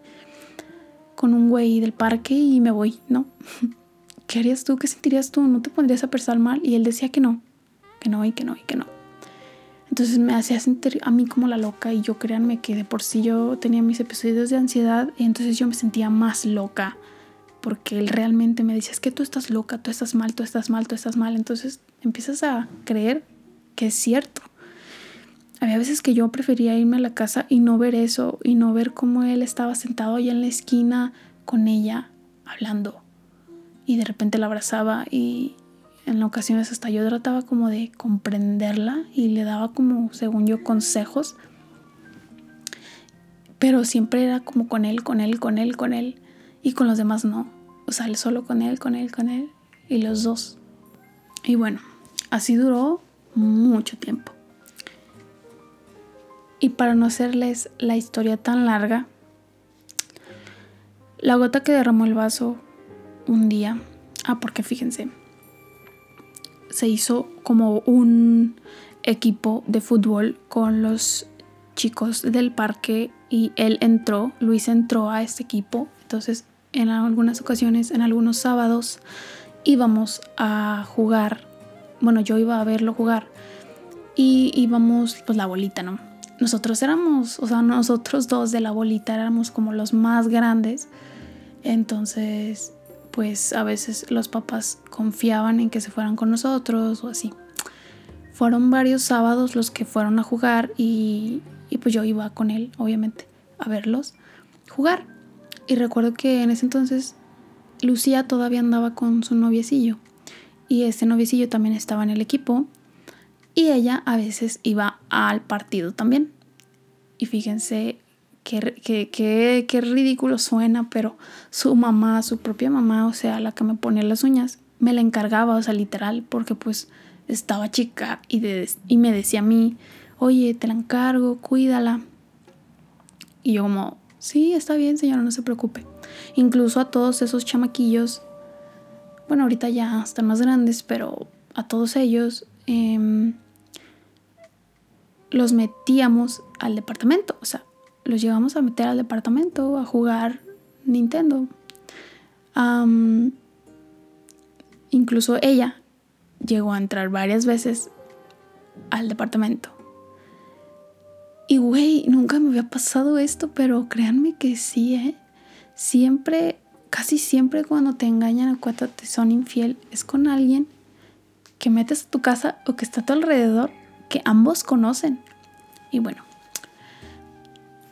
con un güey del parque y me voy, ¿no? ¿Qué harías tú? ¿Qué sentirías tú? ¿No te pondrías a pensar mal? Y él decía que no, que no y que no y que no. Entonces me hacía sentir a mí como la loca y yo créanme que de por sí yo tenía mis episodios de ansiedad y entonces yo me sentía más loca porque él realmente me dice, es que tú estás loca, tú estás mal, tú estás mal, tú estás mal. Entonces empiezas a creer que es cierto. había veces que yo prefería irme a la casa y no ver eso y no ver cómo él estaba sentado allá en la esquina con ella hablando y de repente la abrazaba y en ocasiones hasta yo trataba como de comprenderla y le daba como según yo consejos pero siempre era como con él, con él, con él, con él y con los demás no. O sea, solo con él, con él, con él y los dos. Y bueno, así duró mucho tiempo. Y para no hacerles la historia tan larga, la gota que derramó el vaso un día, ah, porque fíjense, se hizo como un equipo de fútbol con los chicos del parque y él entró, Luis entró a este equipo, entonces en algunas ocasiones, en algunos sábados íbamos a jugar, bueno, yo iba a verlo jugar y íbamos pues la bolita, ¿no? nosotros éramos, o sea, nosotros dos de la bolita éramos como los más grandes. Entonces, pues a veces los papás confiaban en que se fueran con nosotros o así. Fueron varios sábados los que fueron a jugar y, y pues yo iba con él, obviamente, a verlos jugar. Y recuerdo que en ese entonces Lucía todavía andaba con su noviecillo y este noviecillo también estaba en el equipo y ella a veces iba al partido también. Y fíjense qué, qué, ridículo suena, pero su mamá, su propia mamá, o sea, la que me ponía las uñas, me la encargaba, o sea, literal, porque pues estaba chica y, y me decía a mí, oye, te la encargo, cuídala. Y yo como, sí, está bien, señora, no se preocupe. Incluso a todos esos chamaquillos, bueno, ahorita ya están más grandes, pero a todos ellos Em, los metíamos al departamento, o sea, los llevamos a meter al departamento a jugar Nintendo. incluso ella llegó a entrar varias veces al departamento. Y güey, nunca me había pasado esto, pero créanme que sí, ¿eh? Siempre, casi siempre cuando te engañan o cuando te son infiel, es con alguien que metes a tu casa o que está a tu alrededor que ambos conocen. Y bueno,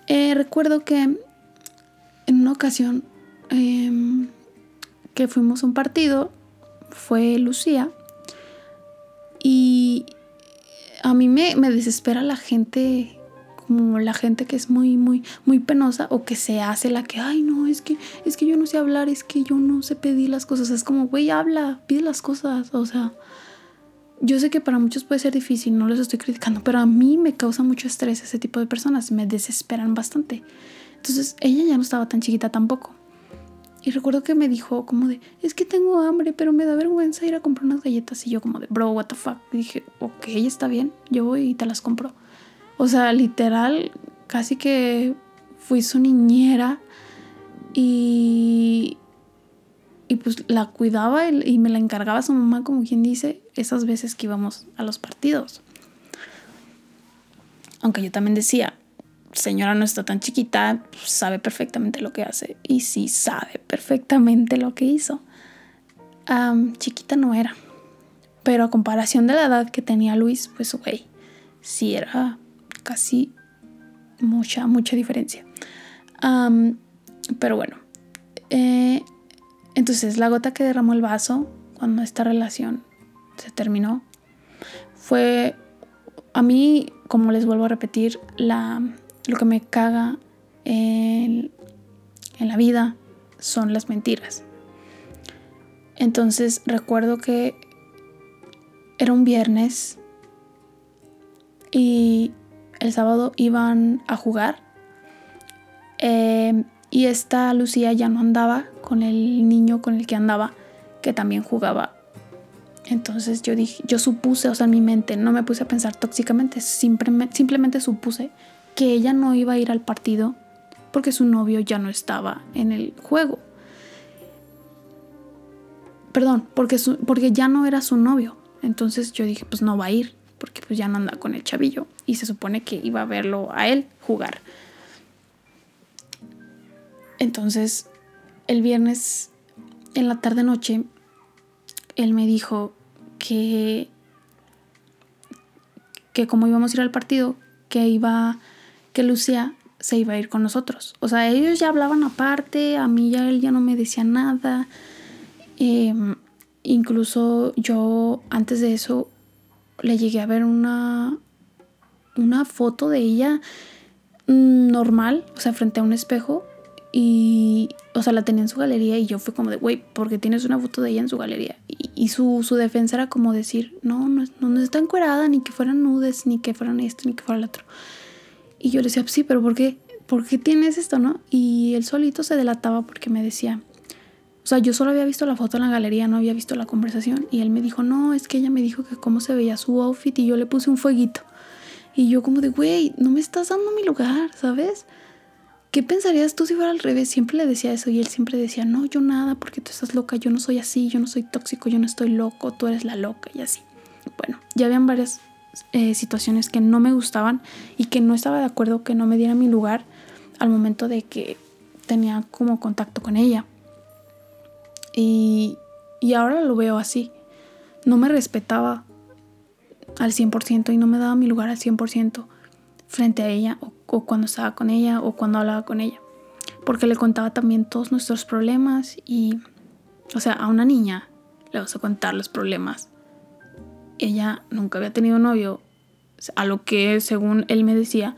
eh, recuerdo que en una ocasión em, que fuimos a un partido, fue Lucía, y a mí me, me, desespera la gente, como la gente que es muy, muy, muy penosa o que se hace la que, ay, no, es que, es que yo no sé hablar, es que yo no sé pedir las cosas. Es como, güey, habla, pide las cosas, o sea, yo sé que para muchos puede ser difícil, no los estoy criticando, pero a mí me causa mucho estrés ese tipo de personas, me desesperan bastante. Entonces ella ya no estaba tan chiquita tampoco. Y recuerdo que me dijo como de, es que tengo hambre, pero me da vergüenza ir a comprar unas galletas. Y yo como de, bro, what the fuck. Y dije, ok, está bien, yo voy y te las compro. O sea, literal, casi que fui su niñera y, y pues la cuidaba y, me la encargaba su mamá, como quien dice, esas veces que íbamos a los partidos. Aunque yo también decía, señora no está tan chiquita, sabe perfectamente lo que hace. Y sí sabe perfectamente lo que hizo. chiquita no era. Pero a comparación de la edad que tenía Luis, pues güey, sí era casi mucha, mucha diferencia. pero bueno, eh, entonces, la gota que derramó el vaso cuando esta relación se terminó fue a mí, como les vuelvo a repetir, la, lo que me caga en, en la vida son las mentiras. Entonces recuerdo que era un viernes y el sábado iban a jugar. Eh, y esta Lucía ya no andaba con el niño con el que andaba, que también jugaba. Entonces yo dije, yo supuse, o sea, en mi mente, no me puse a pensar tóxicamente, simplemente, supuse que ella no iba a ir al partido porque su novio ya no estaba en el juego. Perdón, porque, porque ya no era su novio. Entonces yo dije, pues no va a ir, porque pues ya no anda con el chavillo. Y se supone que iba a verlo a él jugar. Entonces, el viernes en la tarde noche, él me dijo que, que como íbamos a ir al partido, que iba, que Lucía se iba a ir con nosotros. O sea, ellos ya hablaban aparte, a mí ya él ya no me decía nada. Em, incluso yo antes de eso le llegué a ver una, una foto de ella mm, normal, o sea, frente a un espejo. Y, o sea, la tenía en su galería y yo fui como de, güey, porque tienes una foto de ella en su galería. Y, su, su, defensa era como decir, no, no, no, no está encuerada, ni que fueran nudes, ni que fueran esto, ni que fuera el otro. Y yo le decía, sí, pero ¿por qué? ¿Por qué tienes esto, no? Y él solito se delataba porque me decía, o sea, yo solo había visto la foto en la galería, no había visto la conversación. Y él me dijo, no, es que ella me dijo que cómo se veía su outfit y yo le puse un fueguito. Y yo como de, güey, no me estás dando mi lugar, ¿sabes? ¿Qué pensarías tú si fuera al revés? Siempre le decía eso y él siempre decía, no, yo nada, porque tú estás loca, yo no soy así, yo no soy tóxico, yo no estoy loco, tú eres la loca y así. Bueno, ya habían varias eh, situaciones que no me gustaban y que no estaba de acuerdo que no me diera mi lugar al momento de que tenía como contacto con ella. Y, y ahora lo veo así. No me respetaba al 100% y no me daba mi lugar al 100% frente a ella o, o, cuando estaba con ella o cuando hablaba con ella. Porque le contaba también todos nuestros problemas y, o sea, a una niña le vas a contar los problemas. Ella nunca había tenido novio, a lo que según él me decía,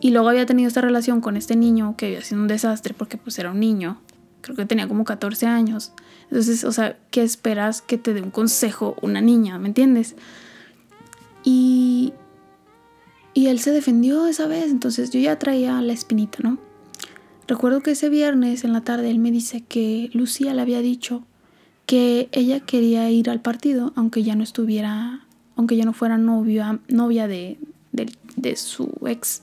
y luego había tenido esta relación con este niño que había sido un desastre porque pues era un niño, creo que tenía como 14 años. Entonces, o sea, ¿qué esperas que te dé un consejo una niña? ¿Me entiendes? Y, y él se defendió esa vez, entonces yo ya traía la espinita, ¿no? Recuerdo que ese viernes en la tarde él me dice que Lucía le había dicho que ella quería ir al partido, aunque ya no estuviera, aunque ya no fuera novia, novia de, de su ex.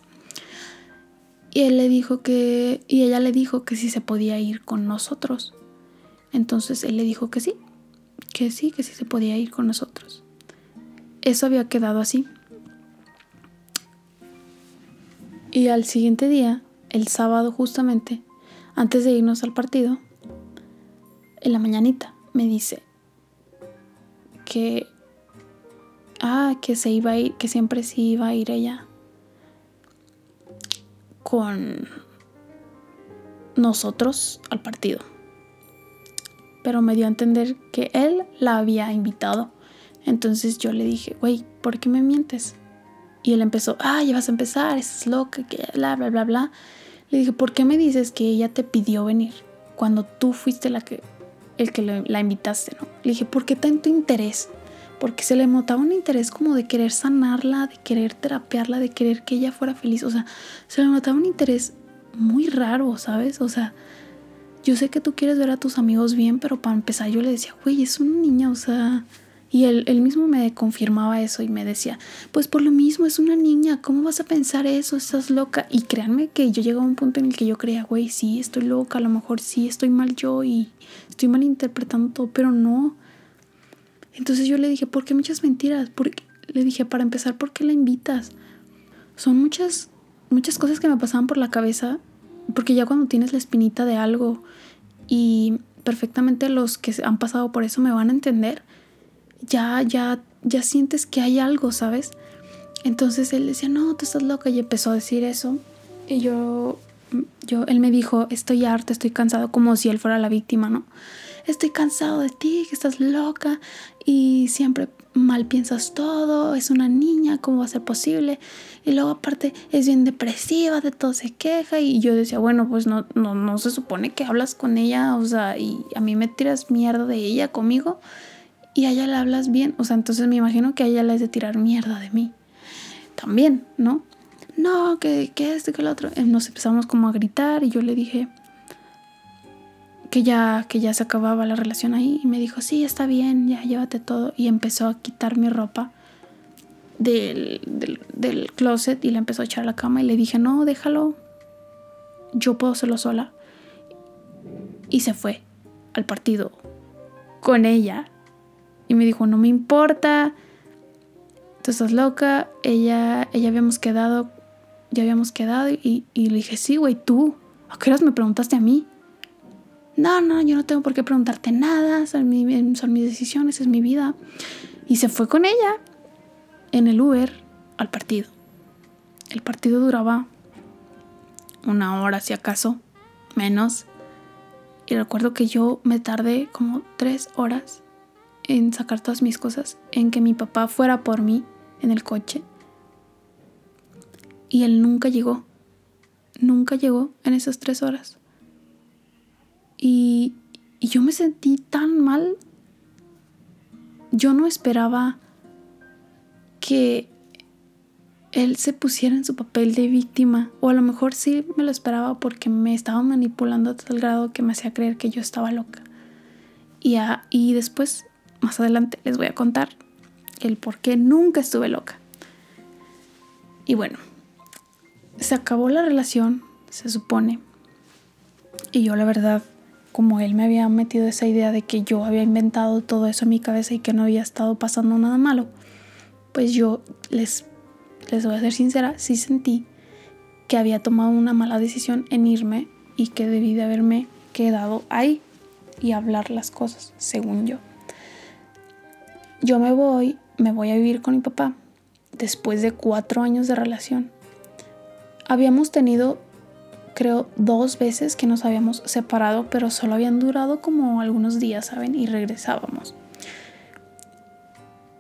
Y él le dijo que, y ella le dijo que sí se podía ir con nosotros. Entonces él le dijo que sí, que sí, que sí se podía ir con nosotros. Eso había quedado así. Y al siguiente día, el sábado justamente, antes de irnos al partido, en la mañanita, me dice que, ah, que se iba a ir, que siempre sí iba a ir ella con nosotros al partido. Pero me dio a entender que él la había invitado. Entonces yo le dije, güey, ¿por qué me mientes? Y él empezó, ah, ya vas a empezar, es loca, que bla, bla, bla, bla. Le dije, ¿por qué me dices que ella te pidió venir cuando tú fuiste la que, el que la invitaste, no? Le dije, ¿por qué tanto interés? porque se le notaba un interés como de querer sanarla, de querer terapiarla, de querer que ella fuera feliz. O sea, se le notaba un interés muy raro, ¿sabes? O sea, yo sé que tú quieres ver a tus amigos bien, pero para empezar yo le decía, güey, es una niña, o sea... Y él, él, mismo me confirmaba eso y me decía, pues por lo mismo es una niña, ¿cómo vas a pensar eso? Estás loca. Y créanme que yo llegaba a un punto en el que yo creía, güey, sí, estoy loca, a lo mejor sí, estoy mal yo y estoy mal interpretando todo, pero no. Entonces yo le dije, ¿por qué muchas mentiras? Porque, le dije, para empezar, ¿por qué la invitas? Son muchas, muchas cosas que me pasaban por la cabeza, porque ya cuando tienes la espinita de algo y perfectamente los que han pasado por eso me van a entender, ya, ya, ya sientes que hay algo, ¿sabes? Entonces él decía, no, tú estás loca, y empezó a decir eso. Y yo, yo, él me dijo, estoy harta, estoy cansado, como si él fuera la víctima, ¿no? estoy cansado de ti, que estás loca y siempre mal piensas todo, es una niña, ¿cómo va a ser posible? Y luego aparte es bien depresiva, de todo se queja y yo decía, bueno, pues no, no, no se supone que hablas con ella, o sea, y a mí me tiras mierda de ella conmigo y a ella le hablas bien, o sea, entonces me imagino que a ella le es de tirar mierda de mí. También, ¿no? No, que, que esto, que lo otro. Nos empezamos como a gritar y yo le dije, que ya, que ya se acababa la relación ahí y me dijo, sí, está bien, ya llévate todo. Y empezó a quitar mi ropa del, del, closet y la empezó a echar a la cama y le dije, no, déjalo, yo puedo hacerlo sola. Y se fue al partido con ella. Y me dijo, no me importa, tú estás loca, ella, ella habíamos quedado, ya habíamos quedado y, y le dije, sí, güey, tú, ¿a qué horas me preguntaste a mí? No, no, yo no tengo por qué preguntarte nada, son, son mis decisiones, es mi vida. Y se fue con ella en el Uber al partido. El partido duraba una hora, si acaso, menos. Y recuerdo que yo me tardé como tres horas en sacar todas mis cosas, en que mi papá fuera por mí en el coche. Y él nunca llegó. Nunca llegó en esas tres horas. Y, yo me sentí tan mal. Yo no esperaba que él se pusiera en su papel de víctima. O a lo mejor sí me lo esperaba porque me estaba manipulando a tal grado que me hacía creer que yo estaba loca. Y, y después, más adelante, les voy a contar el por qué nunca estuve loca. Y bueno, se acabó la relación, se supone. Y yo la verdad, como él me había metido esa idea de que yo había inventado todo eso en mi cabeza y que no había estado pasando nada malo, pues yo les les voy a ser sincera, sí sentí que había tomado una mala decisión en irme y que debí de haberme quedado ahí y hablar las cosas, según yo. Yo me voy, me voy a vivir con mi papá después de cuatro años de relación. Habíamos tenido, creo, dos veces que nos habíamos separado, pero solo habían durado como algunos días, ¿saben? Y regresábamos.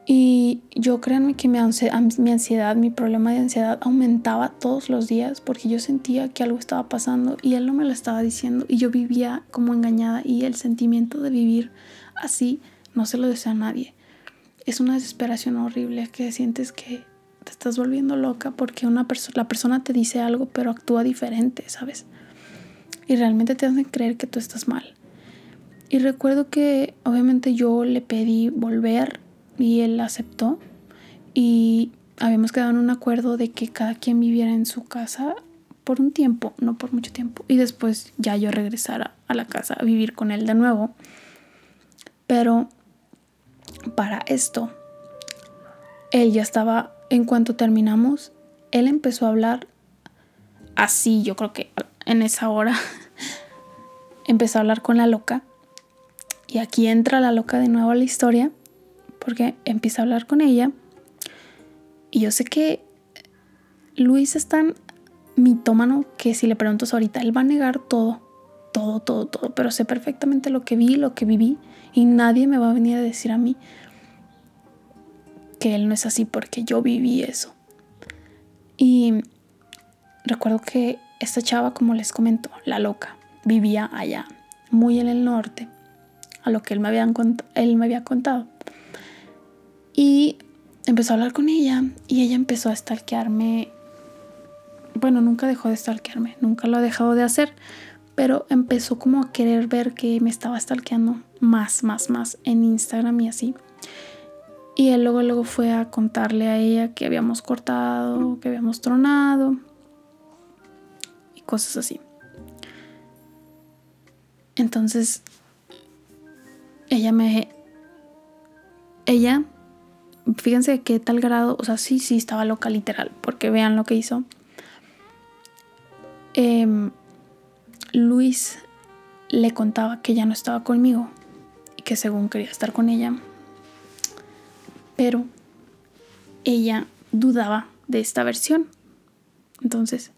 Y yo créanme que mi ansiedad, mi problema de ansiedad aumentaba todos los días porque yo sentía que algo estaba pasando y él no me lo estaba diciendo y yo vivía como engañada y el sentimiento de vivir así no se lo desea a nadie. Es una desesperación horrible que sientes que te estás volviendo loca porque una la persona te dice algo pero actúa diferente, ¿sabes? Y realmente te hacen creer que tú estás mal. Y recuerdo que obviamente yo le pedí volver y él aceptó y habíamos quedado en un acuerdo de que cada quien viviera en su casa por un tiempo, no por mucho tiempo, y después ya yo regresara a la casa a vivir con él de nuevo. Pero para esto, él ya estaba, en cuanto terminamos, él empezó a hablar así, yo creo que en esa hora empezó a hablar con la loca. Y aquí entra la loca de nuevo a la historia porque empieza a hablar con ella y yo sé que Luis es tan mitómano que si le pregunto ahorita, él va a negar todo, todo, todo, todo, pero sé perfectamente lo que vi, lo que viví y nadie me va a venir a decir a mí que él no es así porque yo viví eso. Y recuerdo que esta chava, como les comento, la loca, vivía allá, muy en el norte, a lo que él me, él me había contado. Y empezó a hablar con ella y ella empezó a stalkearme. Bueno, nunca dejó de stalkearme, nunca lo ha dejado de hacer, pero empezó como a querer ver que me estaba stalkeando más, más, más en Instagram y así. Y él luego, luego fue a contarle a ella que habíamos cortado, que habíamos tronado y cosas así. Entonces, ella me... Ella fíjense qué tal grado, o sea, sí, sí estaba loca literal, porque vean lo que hizo. Em, Luis le contaba que ya no estaba conmigo y que según quería estar con ella, pero ella dudaba de esta versión. Entonces,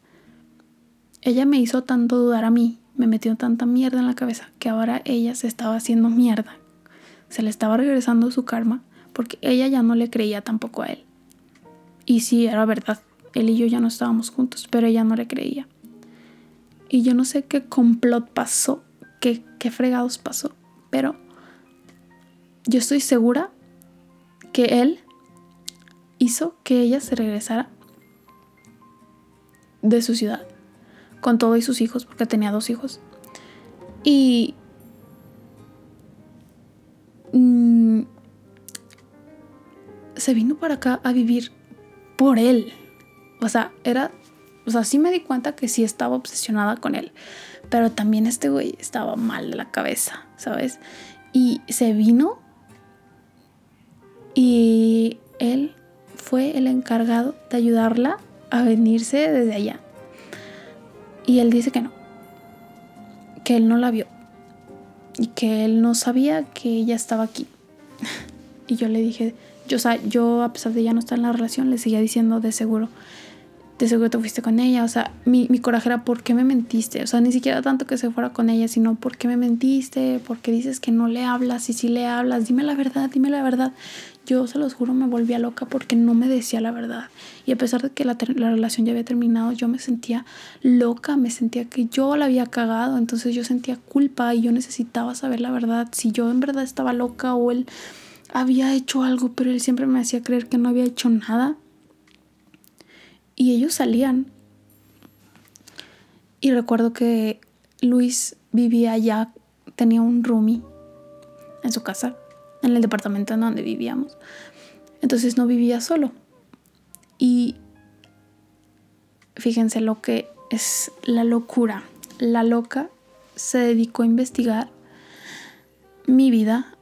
ella me hizo tanto dudar a mí, me metió tanta mierda en la cabeza que ahora ella se estaba haciendo mierda. Se le estaba regresando su karma porque ella ya no le creía tampoco a él. Y sí, era verdad, él y yo ya no estábamos juntos, pero ella no le creía. Y yo no sé qué complot pasó, qué, qué fregados pasó, pero yo estoy segura que él hizo que ella se regresara de su ciudad con todo y sus hijos, porque tenía dos hijos. Y mm, se vino para acá a vivir por él. O sea, era, o sea, sí me di cuenta que sí estaba obsesionada con él, pero también este güey estaba mal de la cabeza, ¿sabes? Y se vino y él fue el encargado de ayudarla a venirse desde allá. Y él dice que no, que él no la vio y que él no sabía que ella estaba aquí. y yo le dije, yo, yo a pesar de ya no estar en la relación, le seguía diciendo de seguro, de seguro te fuiste con ella. O sea, mi, mi, coraje era, ¿por qué me mentiste? O sea, ni siquiera tanto que se fuera con ella, sino, ¿por qué me mentiste? ¿Por qué dices que no le hablas? Y si le hablas, dime la verdad, dime la verdad. Yo se los juro, me volvía loca porque no me decía la verdad. Y a pesar de que la, la relación ya había terminado, yo me sentía loca, me sentía que yo la había cagado. Entonces yo sentía culpa y yo necesitaba saber la verdad. Si yo en verdad estaba loca o él había hecho algo, pero él siempre me hacía creer que no había hecho nada y ellos salían. Y recuerdo que Luis vivía allá, tenía un roomie en su casa, en el departamento en donde vivíamos. Entonces no vivía solo. Y fíjense lo que es la locura. La loca se dedicó a investigar mi vida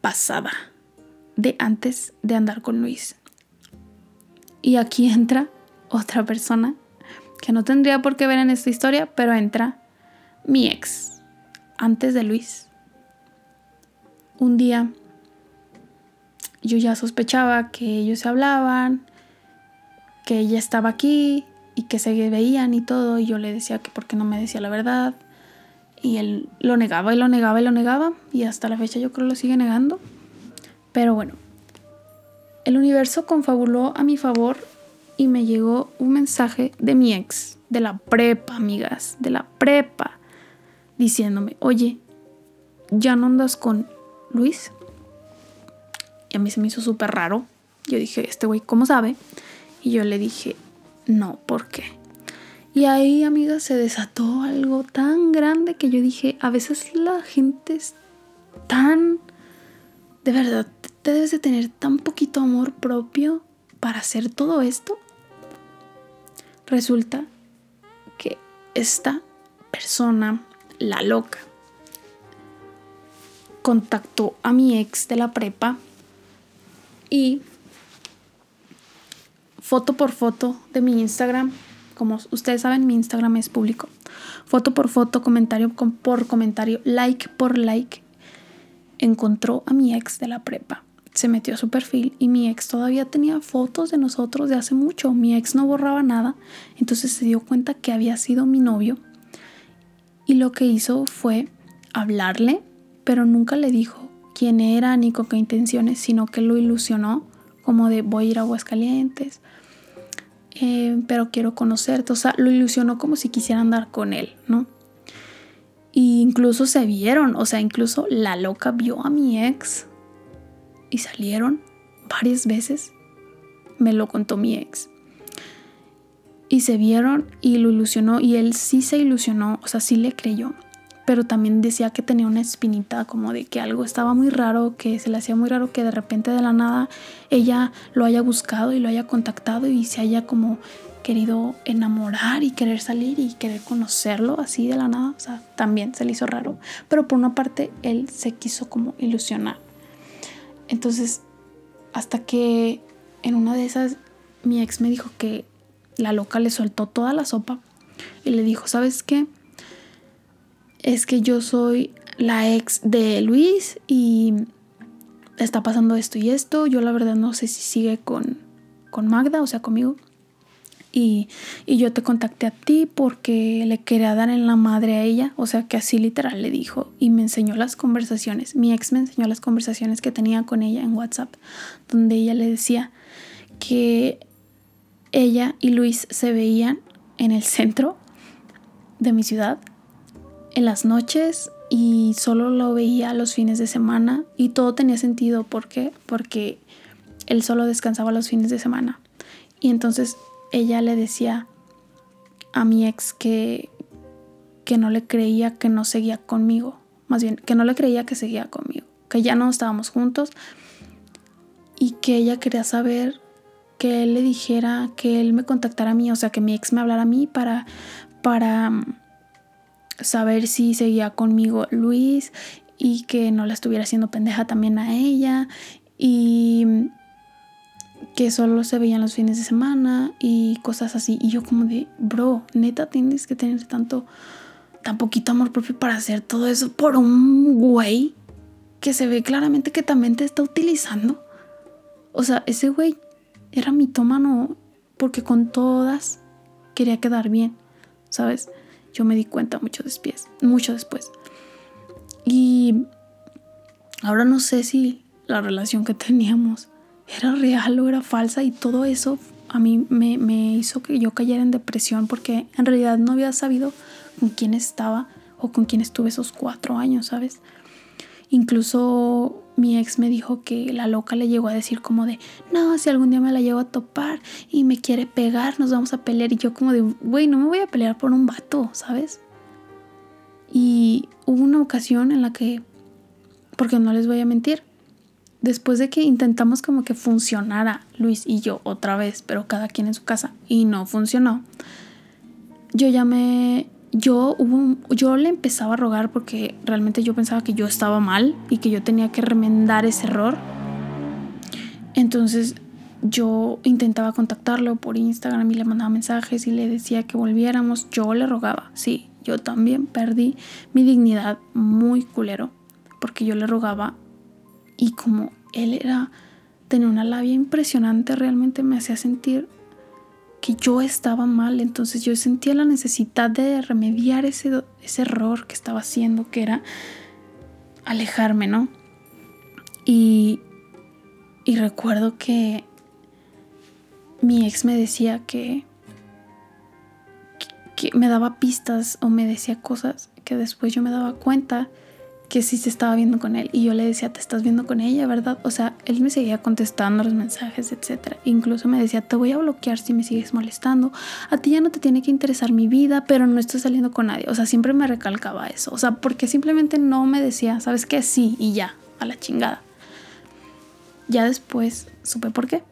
pasada, de antes de andar con Luis. Y aquí entra otra persona que no tendría por qué ver en esta historia, pero entra mi ex, antes de Luis. Un día yo ya sospechaba que ellos se hablaban, que ella estaba aquí y que se veían y todo, y yo le decía que porque no me decía la verdad. Y él lo negaba y lo negaba y lo negaba, y hasta la fecha yo creo lo sigue negando. Pero bueno, el universo confabuló a mi favor y me llegó un mensaje de mi ex, de la prepa, amigas, de la prepa, diciéndome, oye, ¿ya no andas con Luis? Y a mí se me hizo súper raro. Yo dije, este güey, ¿cómo sabe? Y yo le dije, no, ¿por qué? Y ahí, amigas, se desató algo tan grande que yo dije, a veces la gente es tan... De verdad, te debes de tener tan poquito amor propio para hacer todo esto. Resulta que esta persona, la loca, contactó a mi ex de la prepa y foto por foto de mi Instagram, como ustedes saben, mi Instagram es público. Foto por foto, comentario por comentario, like por like, encontró a mi ex de la prepa se metió a su perfil y mi ex todavía tenía fotos de nosotros de hace mucho. Mi ex no borraba nada, entonces se dio cuenta que había sido mi novio y lo que hizo fue hablarle, pero nunca le dijo quién era ni con qué intenciones, sino que lo ilusionó como de voy a ir a Aguascalientes, eh, pero quiero conocerte. O sea, lo ilusionó como si quisiera andar con él, ¿no? Y incluso se vieron, o sea, incluso la loca vio a mi ex y salieron varias veces. Me lo contó mi ex. Y se vieron y lo ilusionó y él sí se ilusionó, o sea, sí le creyó. Pero también decía que tenía una espinita como de que algo estaba muy raro, que se le hacía muy raro que de repente de la nada ella lo haya buscado y lo haya contactado y se haya como querido enamorar y querer salir y querer conocerlo así de la nada. O sea, también se le hizo raro. Pero por una parte él se quiso como ilusionar. Entonces, hasta que en una de esas mi ex me dijo que la loca le soltó toda la sopa y le dijo, ¿sabes qué? Es que yo soy la ex de Luis y está pasando esto y esto. Yo la verdad no sé si sigue con, con Magda, o sea, conmigo. Y, yo te contacté a ti porque le quería dar en la madre a ella, o sea que así literal le dijo y me enseñó las conversaciones, mi ex me enseñó las conversaciones que tenía con ella en WhatsApp, donde ella le decía que ella y Luis se veían en el centro de mi ciudad en las noches y solo lo veía los fines de semana y todo tenía sentido, ¿por qué? Porque él solo descansaba los fines de semana. Y entonces ella le decía a mi ex que, que no le creía que no seguía conmigo, más bien que no le creía que seguía conmigo, que ya no estábamos juntos y que ella quería saber que él le dijera, que él me contactara a mí, o sea, que mi ex me hablara a mí para, para mm, saber si seguía conmigo Luis y que no la estuviera haciendo pendeja también a ella y que solo se veían los fines de semana y cosas así. Y yo como de, bro, neta tienes que tener tanto, tan poquito amor propio para hacer todo eso por un güey que se ve claramente que también te está utilizando. O sea, ese güey era mitómano porque con todas quería quedar bien, ¿sabes? Yo me di cuenta mucho después, mucho después. Y ahora no sé si la relación que teníamos era real o era falsa y todo eso a mí me, me hizo que yo cayera en depresión porque en realidad no había sabido con quién estaba o con quién estuve esos cuatro años, ¿sabes? Incluso mi ex me dijo que la loca le llegó a decir como de, no, si algún día me la llevo a topar y me quiere pegar, nos vamos a pelear. Y yo como de, güey, no me voy a pelear por un vato, ¿sabes? Y hubo una ocasión en la que, porque no les voy a mentir, después de que intentamos como que funcionara Luis y yo otra vez, pero cada quien en su casa, y no funcionó, yo me yo, le empezaba a rogar porque realmente yo pensaba que yo estaba mal y que yo tenía que remendar ese error. Entonces yo intentaba contactarlo por Instagram y le mandaba mensajes y le decía que volviéramos. Yo le rogaba, sí, yo también perdí mi dignidad muy culero porque yo le rogaba y como él era, tenía una labia impresionante, realmente me hacía sentir que yo estaba mal, entonces yo sentía la necesidad de remediar ese, ese error que estaba haciendo, que era alejarme, ¿no? Y, y recuerdo que mi ex me decía que, que me daba pistas o me decía cosas que después yo me daba cuenta que sí se estaba viendo con él. Y yo le decía, te estás viendo con ella, ¿verdad? O sea, él me seguía contestando los mensajes, etc. Incluso me decía, te voy a bloquear si me sigues molestando. A ti ya no te tiene que interesar mi vida, pero no estoy saliendo con nadie. O sea, siempre me recalcaba eso. O sea, porque simplemente no me decía, ¿sabes qué? Sí, y ya, a la chingada. Ya después supe por qué.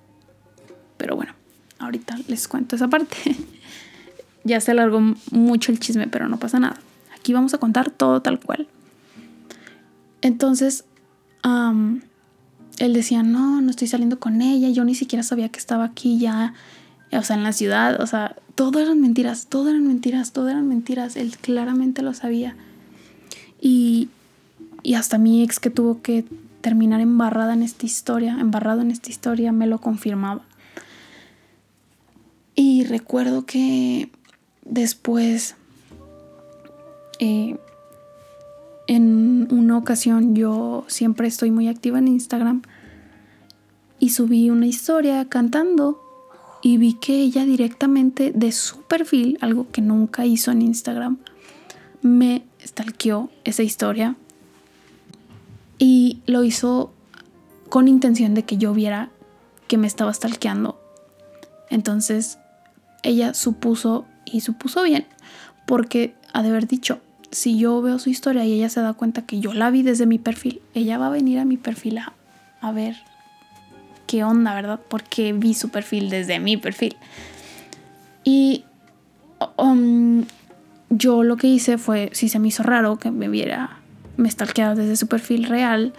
Pero bueno, ahorita les cuento esa parte. ya se alargó mucho el chisme, pero no pasa nada. Aquí vamos a contar todo tal cual. Entonces, él decía, no, no estoy saliendo con ella, yo ni siquiera sabía que estaba aquí ya, o sea, en la ciudad, o sea, todo eran mentiras, todo eran mentiras, todo eran mentiras, él claramente lo sabía. Y, y hasta mi ex que tuvo que terminar embarrada en esta historia, embarrado en esta historia, me lo confirmaba. Y recuerdo que después eh, en una ocasión yo siempre estoy muy activa en Instagram y subí una historia cantando y vi que ella directamente de su perfil, algo que nunca hizo en Instagram, me stalkeó esa historia y lo hizo con intención de que yo viera que me estaba stalkeando. Entonces ella supuso y supuso bien porque ha de haber dicho, si yo veo su historia y ella se da cuenta que yo la vi desde mi perfil, ella va a venir a mi perfil a, ver qué onda, ¿verdad? Porque vi su perfil desde mi perfil. Y um, yo lo que hice fue, si se me hizo raro que me viera, me stalkeaba desde su perfil real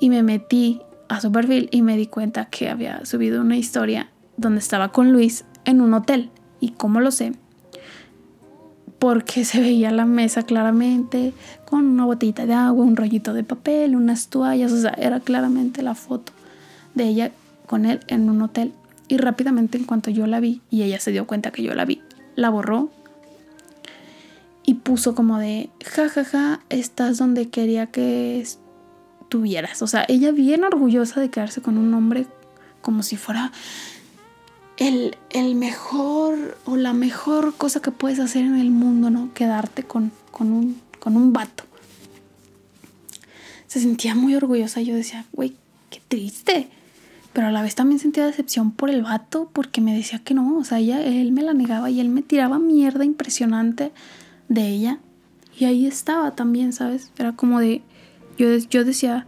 y me metí a su perfil y me di cuenta que había subido una historia donde estaba con Luis en un hotel. ¿Y cómo lo sé? Porque se veía la mesa claramente con una botellita de agua, un rollito de papel, unas toallas, o sea, era claramente la foto de ella con él en un hotel. Y rápidamente en cuanto yo la vi y ella se dio cuenta que yo la vi, la borró y puso como de, jajaja, ja, ja, estás donde quería que estuvieras. O sea, ella bien orgullosa de quedarse con un hombre como si fuera el, mejor o la mejor cosa que puedes hacer en el mundo, ¿no? Quedarte con, con, un, con un vato. Se sentía muy orgullosa. Yo decía, güey, qué triste. Pero a la vez también sentía decepción por el vato porque me decía que no. O sea, ella, él me la negaba y él me tiraba mierda impresionante de ella. Y ahí estaba también, ¿sabes? Era como de. Yo, yo decía,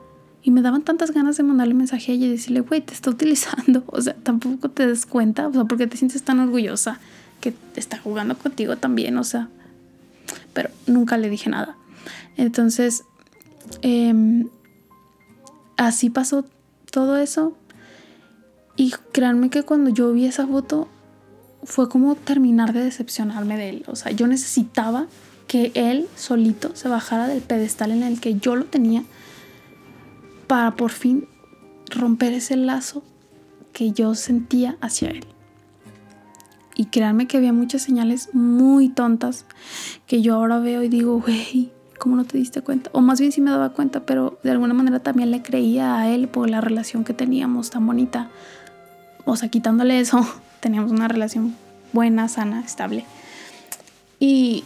y me daban tantas ganas de mandarle mensaje a ella y decirle, güey, te está utilizando. O sea, tampoco te des cuenta. O sea, porque te sientes tan orgullosa que está jugando contigo también. O sea, pero nunca le dije nada. Entonces, em, así pasó todo eso. Y créanme que cuando yo vi esa foto, fue como terminar de decepcionarme de él. O sea, yo necesitaba que él solito se bajara del pedestal en el que yo lo tenía para por fin romper ese lazo que yo sentía hacia él. Y créanme que había muchas señales muy tontas que yo ahora veo y digo, güey, ¿cómo no te diste cuenta? O más bien sí me daba cuenta, pero de alguna manera también le creía a él por la relación que teníamos tan bonita. O sea, quitándole eso, teníamos una relación buena, sana, estable. Y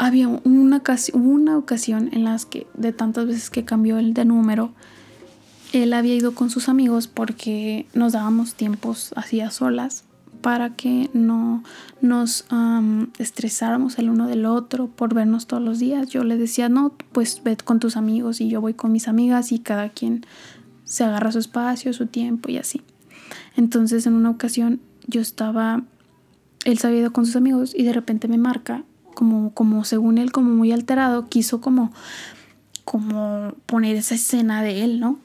había una, una ocasión en las que, de tantas veces que cambió el de número, él había ido con sus amigos porque nos dábamos tiempos así a solas para que no nos estresáramos el uno del otro por vernos todos los días. Yo le decía, no, pues ve con tus amigos y yo voy con mis amigas y cada quien se agarra su espacio, su tiempo y así. Entonces en una ocasión yo estaba, él se había ido con sus amigos y de repente me marca como, como según él, como muy alterado, quiso como, como poner esa escena de él, ¿no?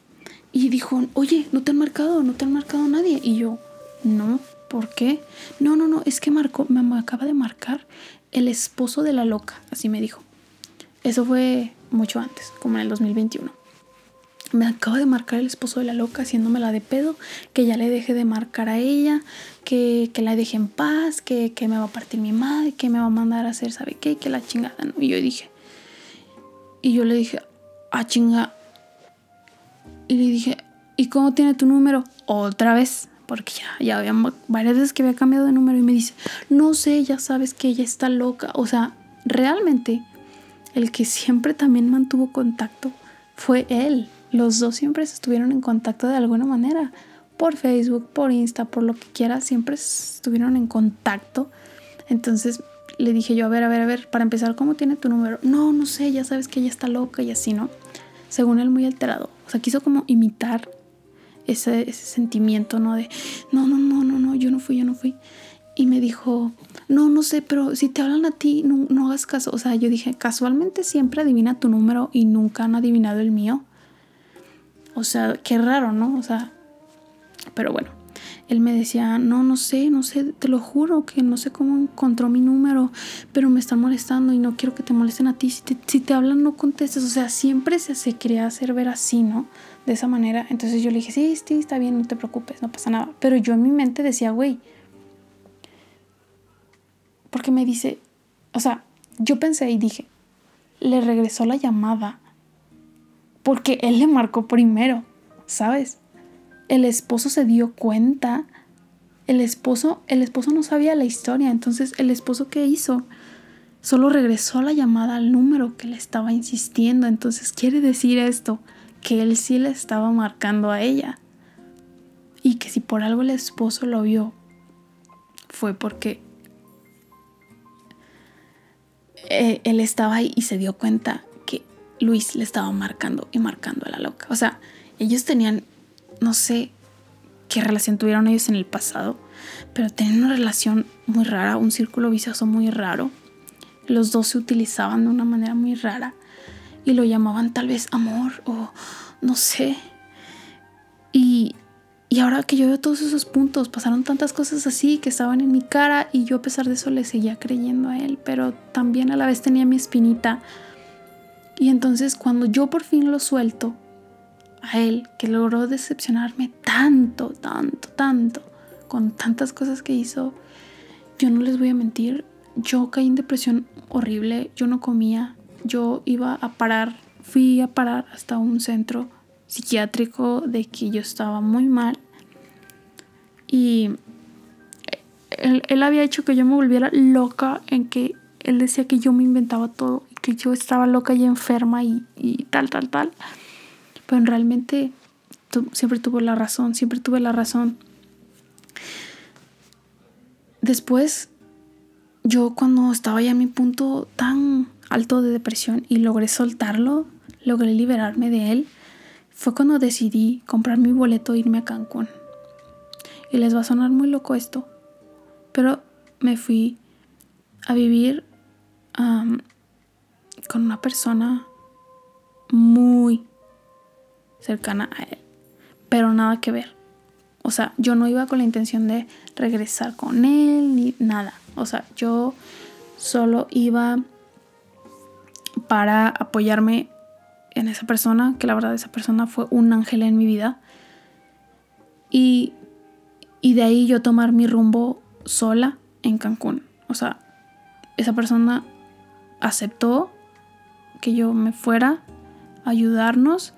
Y dijo, oye, ¿no te han marcado? ¿No te han marcado nadie? Y yo, no, ¿por qué? No, no, no, es que marcó, me acaba de marcar el esposo de la loca, así me dijo. Eso fue mucho antes, como en el 2021. Me acaba de marcar el esposo de la loca haciéndome la de pedo, que ya le deje de marcar a ella, que, que la deje en paz, que, que, me va a partir mi madre, que me va a mandar a hacer, ¿sabe qué? Que la chingada, ¿no? Y yo dije, y yo le dije, ah, chinga, y le dije, ¿y cómo tiene tu número? Otra vez, porque ya, ya había varias veces que había cambiado de número y me dice, no sé, ya sabes que ella está loca. O sea, realmente el que siempre también mantuvo contacto fue él. Los dos siempre estuvieron en contacto de alguna manera. Por Facebook, por Insta, por lo que quiera, siempre estuvieron en contacto. Entonces le dije yo, a ver, a ver, a ver, para empezar, ¿cómo tiene tu número? No, no sé, ya sabes que ella está loca y así, ¿no? Según él, muy alterado. O sea, quiso como imitar ese, sentimiento, ¿no? De, no, no, no, no, no, yo no fui, yo no fui. Y me dijo, no, no sé, pero si te hablan a ti, no, no hagas caso. O sea, yo dije, casualmente siempre adivina tu número y nunca han adivinado el mío. O sea, qué raro, ¿no? O sea, pero bueno, él me decía, no, no sé, no sé, te lo juro que no sé cómo encontró mi número, pero me están molestando y no quiero que te molesten a ti. Si te, si te hablan, no contestes. O sea, siempre se, se quería hacer ver así, ¿no? De esa manera. Entonces yo le dije, sí, sí, está bien, no te preocupes, no pasa nada. Pero yo en mi mente decía, güey, porque me dice, o sea, yo pensé y dije, le regresó la llamada porque él le marcó primero, ¿sabes? el esposo se dio cuenta. El esposo, el esposo no sabía la historia, entonces el esposo qué hizo? Solo regresó la llamada al número que le estaba insistiendo, entonces quiere decir esto, que él sí le estaba marcando a ella. Y que si por algo el esposo lo vio, fue porque eh, él estaba ahí y se dio cuenta Luis le estaba marcando y marcando a la loca. O sea, ellos tenían no sé qué relación tuvieron ellos en el pasado, pero tenían una relación muy rara, un círculo vicioso muy raro. Los dos se utilizaban de una manera muy rara y lo llamaban tal vez amor o no sé. Y, y ahora que yo veo todos esos puntos, pasaron tantas cosas así que estaban en mi cara y yo a pesar de eso le seguía creyendo a él, pero también a la vez tenía mi espinita. Y entonces cuando yo por fin lo suelto, a él que logró decepcionarme tanto, tanto, tanto, con tantas cosas que hizo, yo no les voy a mentir, yo caí en depresión horrible, yo no comía, yo iba a parar, fui a parar hasta un centro psiquiátrico de que yo estaba muy mal. Y él, él había hecho que yo me volviera loca en que él decía que yo me inventaba todo, que yo estaba loca y enferma y, y tal, tal, tal. Pero realmente siempre tuvo la razón, siempre tuve la razón. Después, yo cuando estaba ya en mi punto tan alto de depresión y logré soltarlo, logré liberarme de él, fue cuando decidí comprar mi boleto e irme a Cancún. Y les va a sonar muy loco esto, pero me fui a vivir con una persona muy, cercana a él. Pero nada que ver. O sea, yo no iba con la intención de regresar con él ni nada. O sea, yo solo iba para apoyarme en esa persona, que la verdad esa persona fue un ángel en mi vida. Y, y de ahí yo tomar mi rumbo sola en Cancún. O sea, esa persona aceptó que yo me fuera a ayudarnos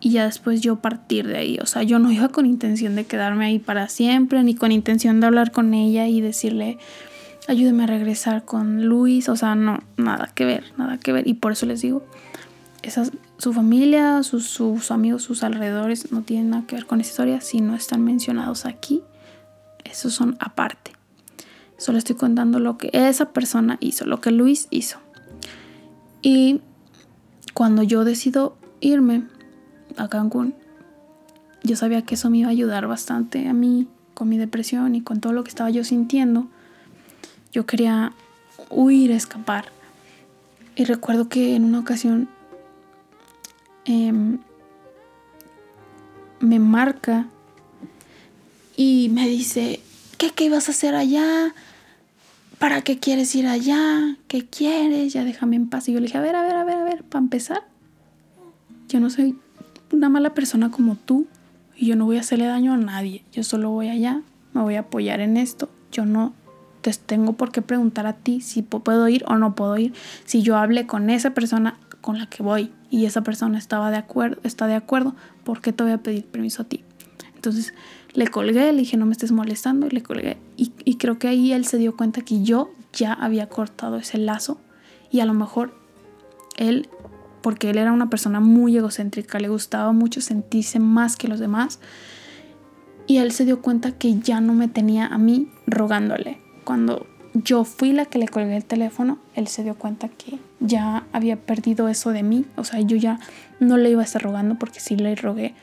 y ya después yo partir de ahí. O sea, yo no iba con intención de quedarme ahí para siempre, ni con intención de hablar con ella y decirle, ayúdeme a regresar con Luis. O sea, no, nada que ver, nada que ver. Y por eso les digo, esas, su familia, sus, sus amigos, sus alrededores no tienen nada que ver con esa historia si no están mencionados aquí. Esos son aparte. Solo estoy contando lo que esa persona hizo, lo que Luis hizo. Y cuando yo decido irme a Cancún, yo sabía que eso me iba a ayudar bastante a mí con mi depresión y con todo lo que estaba yo sintiendo. Yo quería huir, escapar. Y recuerdo que en una ocasión em, me marca y me dice, ¿qué, ¿qué ibas a hacer allá? ¿Para qué quieres ir allá? ¿Qué quieres? Ya déjame en paz. Y yo le dije, a ver, a ver, a ver, a ver, para empezar, yo no soy una mala persona como tú y yo no voy a hacerle daño a nadie. Yo solo voy allá, me voy a apoyar en esto. Yo no te tengo por qué preguntar a ti si puedo ir o no puedo ir. Si yo hablé con esa persona con la que voy y esa persona estaba de acuerdo, está de acuerdo, ¿por qué te voy a pedir permiso a ti? Entonces le colgué, le dije no me estés molestando y le colgué. Y, creo que ahí él se dio cuenta que yo ya había cortado ese lazo y a lo mejor él, porque él era una persona muy egocéntrica, le gustaba mucho sentirse más que los demás. Y él se dio cuenta que ya no me tenía a mí rogándole. Cuando yo fui la que le colgué el teléfono, él se dio cuenta que ya había perdido eso de mí. O sea, yo ya no le iba a estar rogando porque sí le rogué.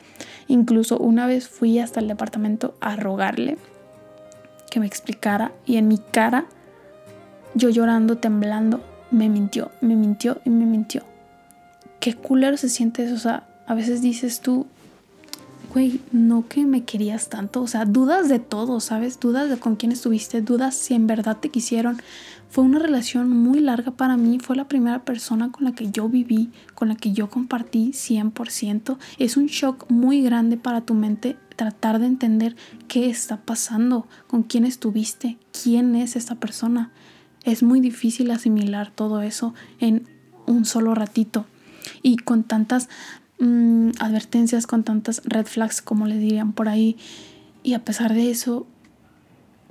Incluso una vez fui hasta el departamento a rogarle que me explicara y en mi cara, yo llorando, temblando, me mintió, me mintió y me mintió. Qué culero se siente eso. O sea, a veces dices tú, güey, no que me querías tanto, o sea, dudas de todo, ¿sabes? Dudas de con quién estuviste, dudas si en verdad te quisieron. Fue una relación muy larga para mí, fue la primera persona con la que yo viví, con la que yo compartí 100%. Es un shock muy grande para tu mente tratar de entender qué está pasando, con quién estuviste, quién es esta persona. Es muy difícil asimilar todo eso en un solo ratito y con tantas Mm, advertencias, con tantas red flags, como le dirían por ahí. Y a pesar de eso,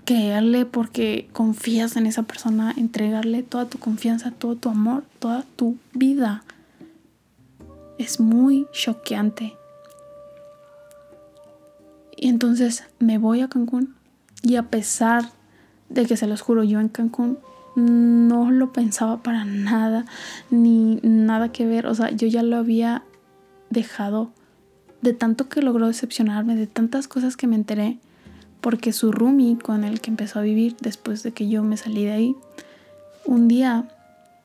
creerle porque confías en esa persona, entregarle toda tu confianza, todo tu amor, toda tu vida. Es muy choqueante. Y entonces me voy a Cancún y a pesar de que se los juro yo en Cancún no lo pensaba para nada, ni nada que ver, o sea, yo ya lo había dejado de tanto que logró decepcionarme, de tantas cosas que me enteré, porque su roomie con el que empezó a vivir después de que yo me salí de ahí, un día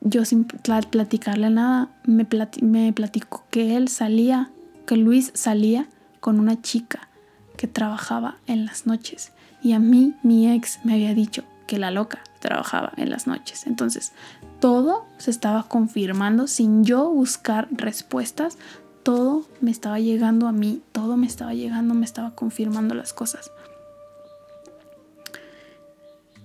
yo sin platicarle nada, me, me platicó que él salía, que Luis salía con una chica que trabajaba en las noches. Y a mí mi ex me había dicho que la loca trabajaba en las noches. Entonces, todo se estaba confirmando sin yo buscar respuestas, todo me estaba llegando a mí, todo me estaba llegando, me estaba confirmando las cosas.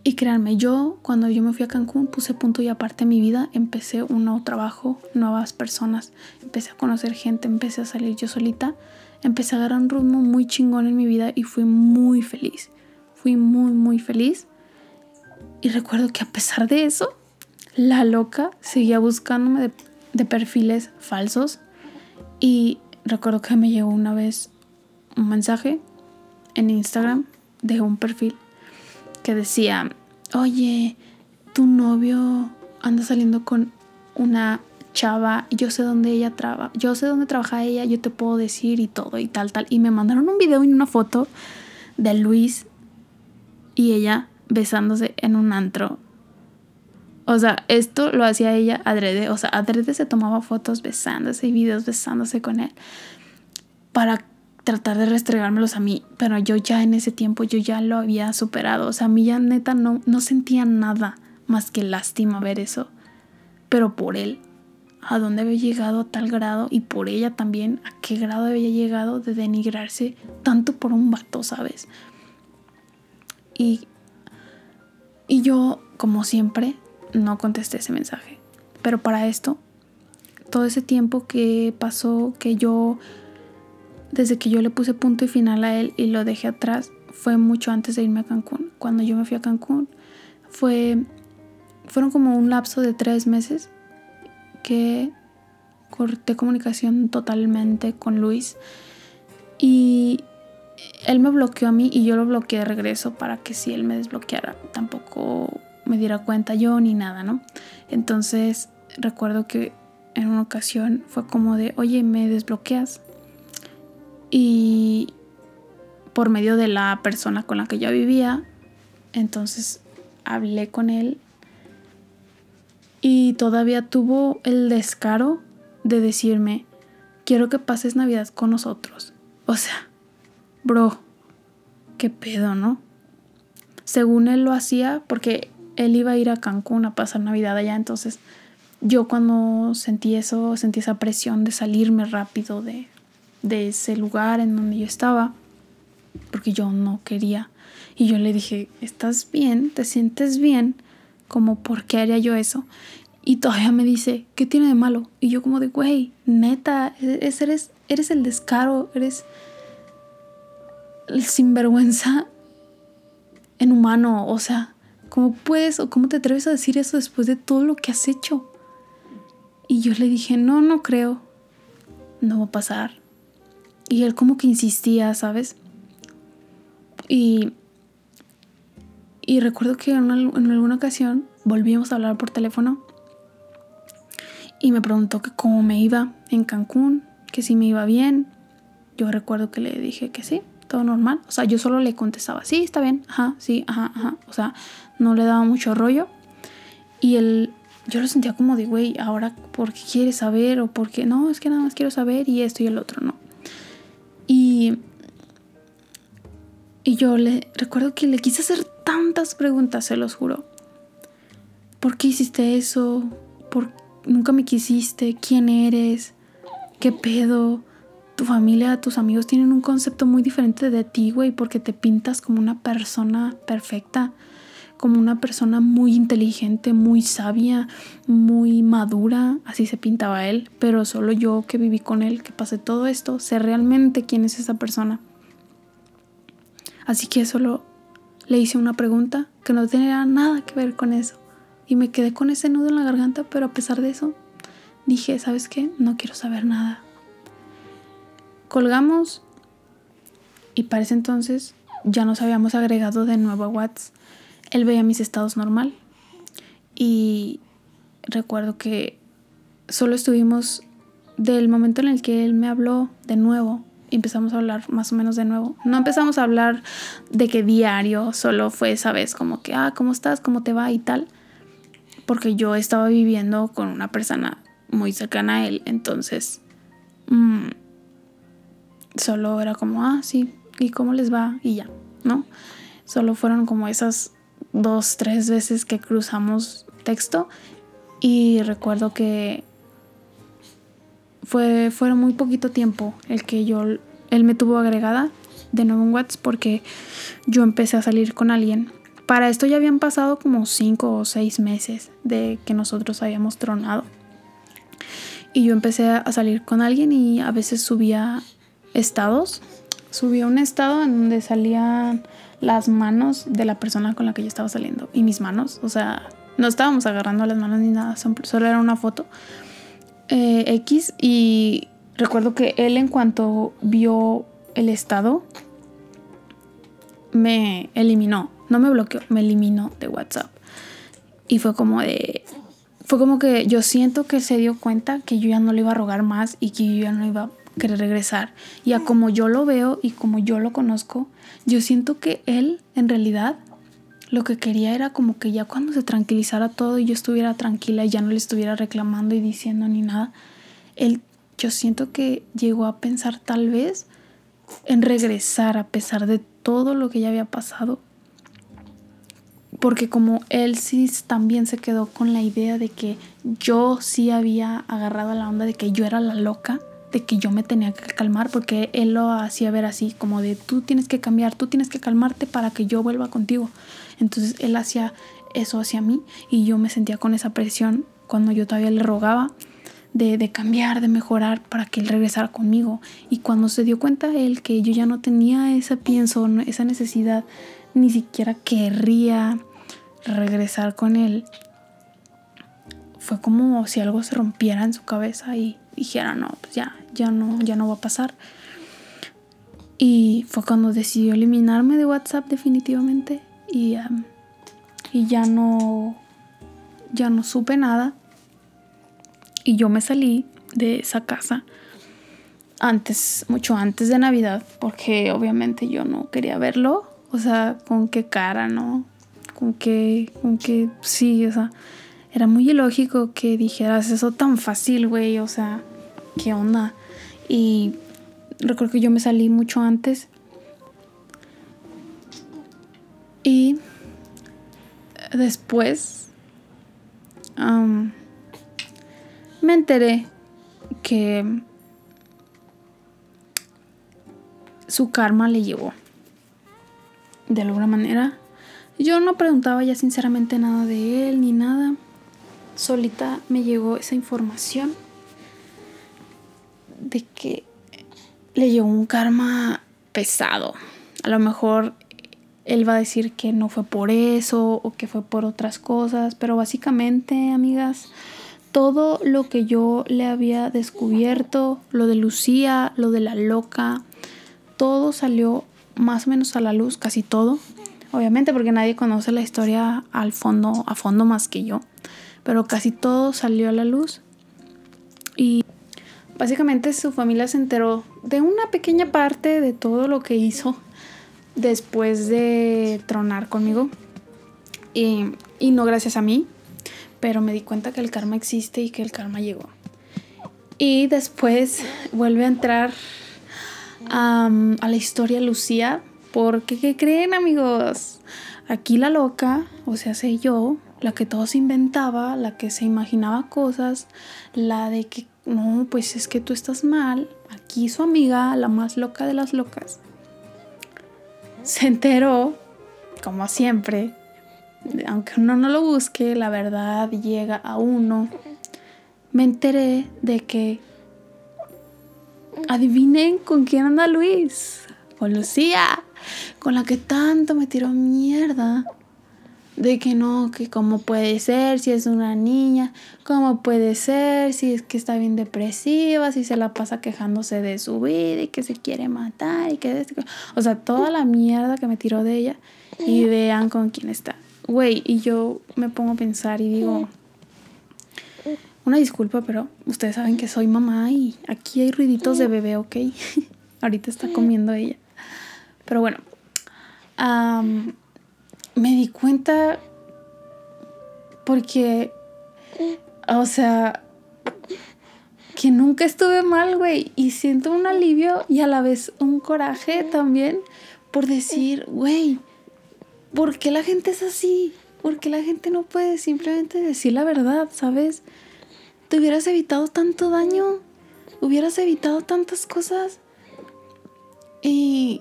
Y créanme, yo cuando yo me fui a Cancún puse punto y aparte mi vida, empecé un nuevo trabajo, nuevas personas, empecé a conocer gente, empecé a salir yo solita, empecé a agarrar un ritmo muy chingón en mi vida y fui muy feliz. Fui muy, muy feliz. Y recuerdo que a pesar de eso, la loca seguía buscándome de, de perfiles falsos y recuerdo que me llegó una vez un mensaje en Instagram de un perfil que decía, oye, tu novio anda saliendo con una chava, yo sé dónde ella trabaja, yo sé dónde trabaja ella, yo te puedo decir y todo y tal, tal. Y me mandaron un video y una foto de Luis y ella besándose en un antro o sea, esto lo hacía ella adrede. O sea, adrede se tomaba fotos besándose y videos besándose con él para tratar de restregármelos a mí. Pero yo ya en ese tiempo, yo ya lo había superado. O sea, a mí ya neta no, no sentía nada más que lástima ver eso. Pero por él, a dónde había llegado a tal grado y por ella también, a qué grado había llegado de denigrarse tanto por un vato, ¿sabes? Y, y yo, como siempre, no contesté ese mensaje. Pero para esto, todo ese tiempo que pasó, que yo, desde que yo le puse punto y final a él y lo dejé atrás, fue mucho antes de irme a Cancún. Cuando yo me fui a Cancún, fue, fueron como un lapso de tres meses que corté comunicación totalmente con Luis. Y él me bloqueó a mí y yo lo bloqueé de regreso para que si él me desbloqueara tampoco me diera cuenta yo ni nada, ¿no? Entonces recuerdo que en una ocasión fue como de, oye, ¿me desbloqueas? Y por medio de la persona con la que yo vivía, entonces hablé con él y todavía tuvo el descaro de decirme, quiero que pases Navidad con nosotros. O sea, bro, qué pedo, ¿no? Según él lo hacía porque él iba a ir a Cancún a pasar Navidad allá, entonces yo cuando sentí eso, sentí esa presión de salirme rápido de, de ese lugar en donde yo estaba, porque yo no quería. Y yo le dije, ¿estás bien? ¿Te sientes bien? Como, ¿por qué haría yo eso? Y todavía me dice, ¿qué tiene de malo? Y yo como de, güey, neta, eres, eres el descaro, eres el sinvergüenza en humano. O sea, ¿cómo puedes o cómo te atreves a decir eso después de todo lo que has hecho? Y yo le dije, no, no creo, no va a pasar. Y él como que insistía, ¿sabes? Y, y recuerdo que en, en alguna ocasión volvimos a hablar por teléfono y me preguntó que cómo me iba en Cancún, que si me iba bien. Yo recuerdo que le dije que sí, todo normal. O sea, yo solo le contestaba, sí, está bien, ajá, sí, ajá, ajá. O sea, no le daba mucho rollo. Y él, yo lo sentía como de, güey, ahora, ¿por qué quieres saber? O porque no, es que nada más quiero saber y esto y el otro, ¿no? Y, y yo le recuerdo que le quise hacer tantas preguntas, se los juro. ¿Por qué hiciste eso? ¿Por nunca me quisiste, quién eres, qué pedo. Tu familia, tus amigos tienen un concepto muy diferente de ti, güey, porque te pintas como una persona perfecta, como una persona muy inteligente, muy sabia, muy madura, así se pintaba él, pero solo yo que viví con él, que pasé todo esto, sé realmente quién es esa persona. Así que solo le hice una pregunta que no tenía nada que ver con eso. Y me quedé con ese nudo en la garganta, pero a pesar de eso, dije, ¿sabes qué? No quiero saber nada. Colgamos y para ese entonces ya nos habíamos agregado de nuevo a WhatsApp. Él veía mis estados normal y recuerdo que solo estuvimos del momento en el que él me habló de nuevo empezamos a hablar más o menos de nuevo. No empezamos a hablar de que diario, solo fue esa vez como que, ah, ¿cómo estás? ¿Cómo te va? y tal porque yo estaba viviendo con una persona muy cercana a él, entonces mm, solo era como, ah, sí, ¿y cómo les va? Y ya, ¿no? Solo fueron como esas dos, tres veces que cruzamos texto y recuerdo que fue, fueron muy poquito tiempo el que yo, él me tuvo agregada de nuevo en WhatsApp porque yo empecé a salir con alguien para esto ya habían pasado como cinco o seis meses de que nosotros habíamos tronado. Y yo empecé a salir con alguien y a veces subía estados. Subía un estado en donde salían las manos de la persona con la que yo estaba saliendo. Y mis manos, o sea, no estábamos agarrando las manos ni nada, solo era una foto eh, X. Y recuerdo que él en cuanto vio el estado, me eliminó no me bloqueó, me eliminó de WhatsApp. Y fue como de... Fue como que yo siento que se dio cuenta que yo ya no le iba a rogar más y que yo ya no iba a querer regresar. Y a como yo lo veo y como yo lo conozco, yo siento que él en realidad lo que quería era como que ya cuando se tranquilizara todo y yo estuviera tranquila y ya no le estuviera reclamando y diciendo ni nada, él yo siento que llegó a pensar tal vez en regresar a pesar de todo lo que ya había pasado porque como él sí también se quedó con la idea de que yo sí había agarrado la onda de que yo era la loca de que yo me tenía que calmar porque él lo hacía ver así, como de tú tienes que cambiar, tú tienes que calmarte para que yo vuelva contigo. Entonces él hacía eso hacia mí y yo me sentía con esa presión cuando yo todavía le rogaba de, de, cambiar, de mejorar para que él regresara conmigo. Y cuando se dio cuenta él que yo ya no tenía ese pienso, esa necesidad, ni siquiera querría regresar con él, fue como si algo se rompiera en su cabeza y dijera, no, pues ya, ya no, ya no va a pasar. Y fue cuando decidió eliminarme de WhatsApp definitivamente y, y ya no, ya no supe nada. Y yo me salí de esa casa antes, mucho antes de Navidad, porque obviamente yo no quería verlo. O sea, con qué cara, ¿no? Con qué, con qué, sí, o sea, era muy ilógico que dijeras eso tan fácil, güey, o sea, ¿qué onda? Y recuerdo que yo me salí mucho antes. Y después me enteré que su karma le llevó. De alguna manera. Yo no preguntaba ya sinceramente nada de él ni nada solita me llegó esa información de que le llegó un karma pesado. A lo mejor él va a decir que no fue por eso o que fue por otras cosas, pero básicamente, amigas, todo lo que yo le había descubierto, lo de Lucía, lo de la loca, todo salió más o menos a la luz, casi todo. Obviamente porque nadie conoce la historia al fondo, a fondo más que yo pero casi todo salió a la luz. Y básicamente su familia se enteró de una pequeña parte de todo lo que hizo después de tronar conmigo. Y, no gracias a mí, pero me di cuenta que el karma existe y que el karma llegó. Y después vuelve a entrar a la historia Lucía, porque ¿qué creen amigos? Aquí la loca, o sea, sé yo, la que todo se inventaba, la que se imaginaba cosas, la de que no, pues es que tú estás mal. Aquí su amiga, la más loca de las locas, se enteró, como siempre, aunque uno no lo busque, la verdad llega a uno. Me enteré de que adivinen con quién anda Luis, con Lucía, con la que tanto me tiró mierda de que no, que cómo puede ser si es una niña, cómo puede ser si es que está bien depresiva, si se la pasa quejándose de su vida y que se quiere matar y que... O sea, toda la mierda que me tiró de ella y vean con quién está. Güey, y yo me pongo a pensar y digo, una disculpa, pero ustedes saben que soy mamá y aquí hay ruiditos de bebé, ¿ok? Ahorita está comiendo ella. Pero bueno, me di cuenta porque, o sea, que nunca estuve mal, güey. Y siento un alivio y a la vez un coraje también por decir, güey, ¿por qué la gente es así? ¿Por qué la gente no puede simplemente decir la verdad, sabes? Te hubieras evitado tanto daño, hubieras evitado tantas cosas. Y,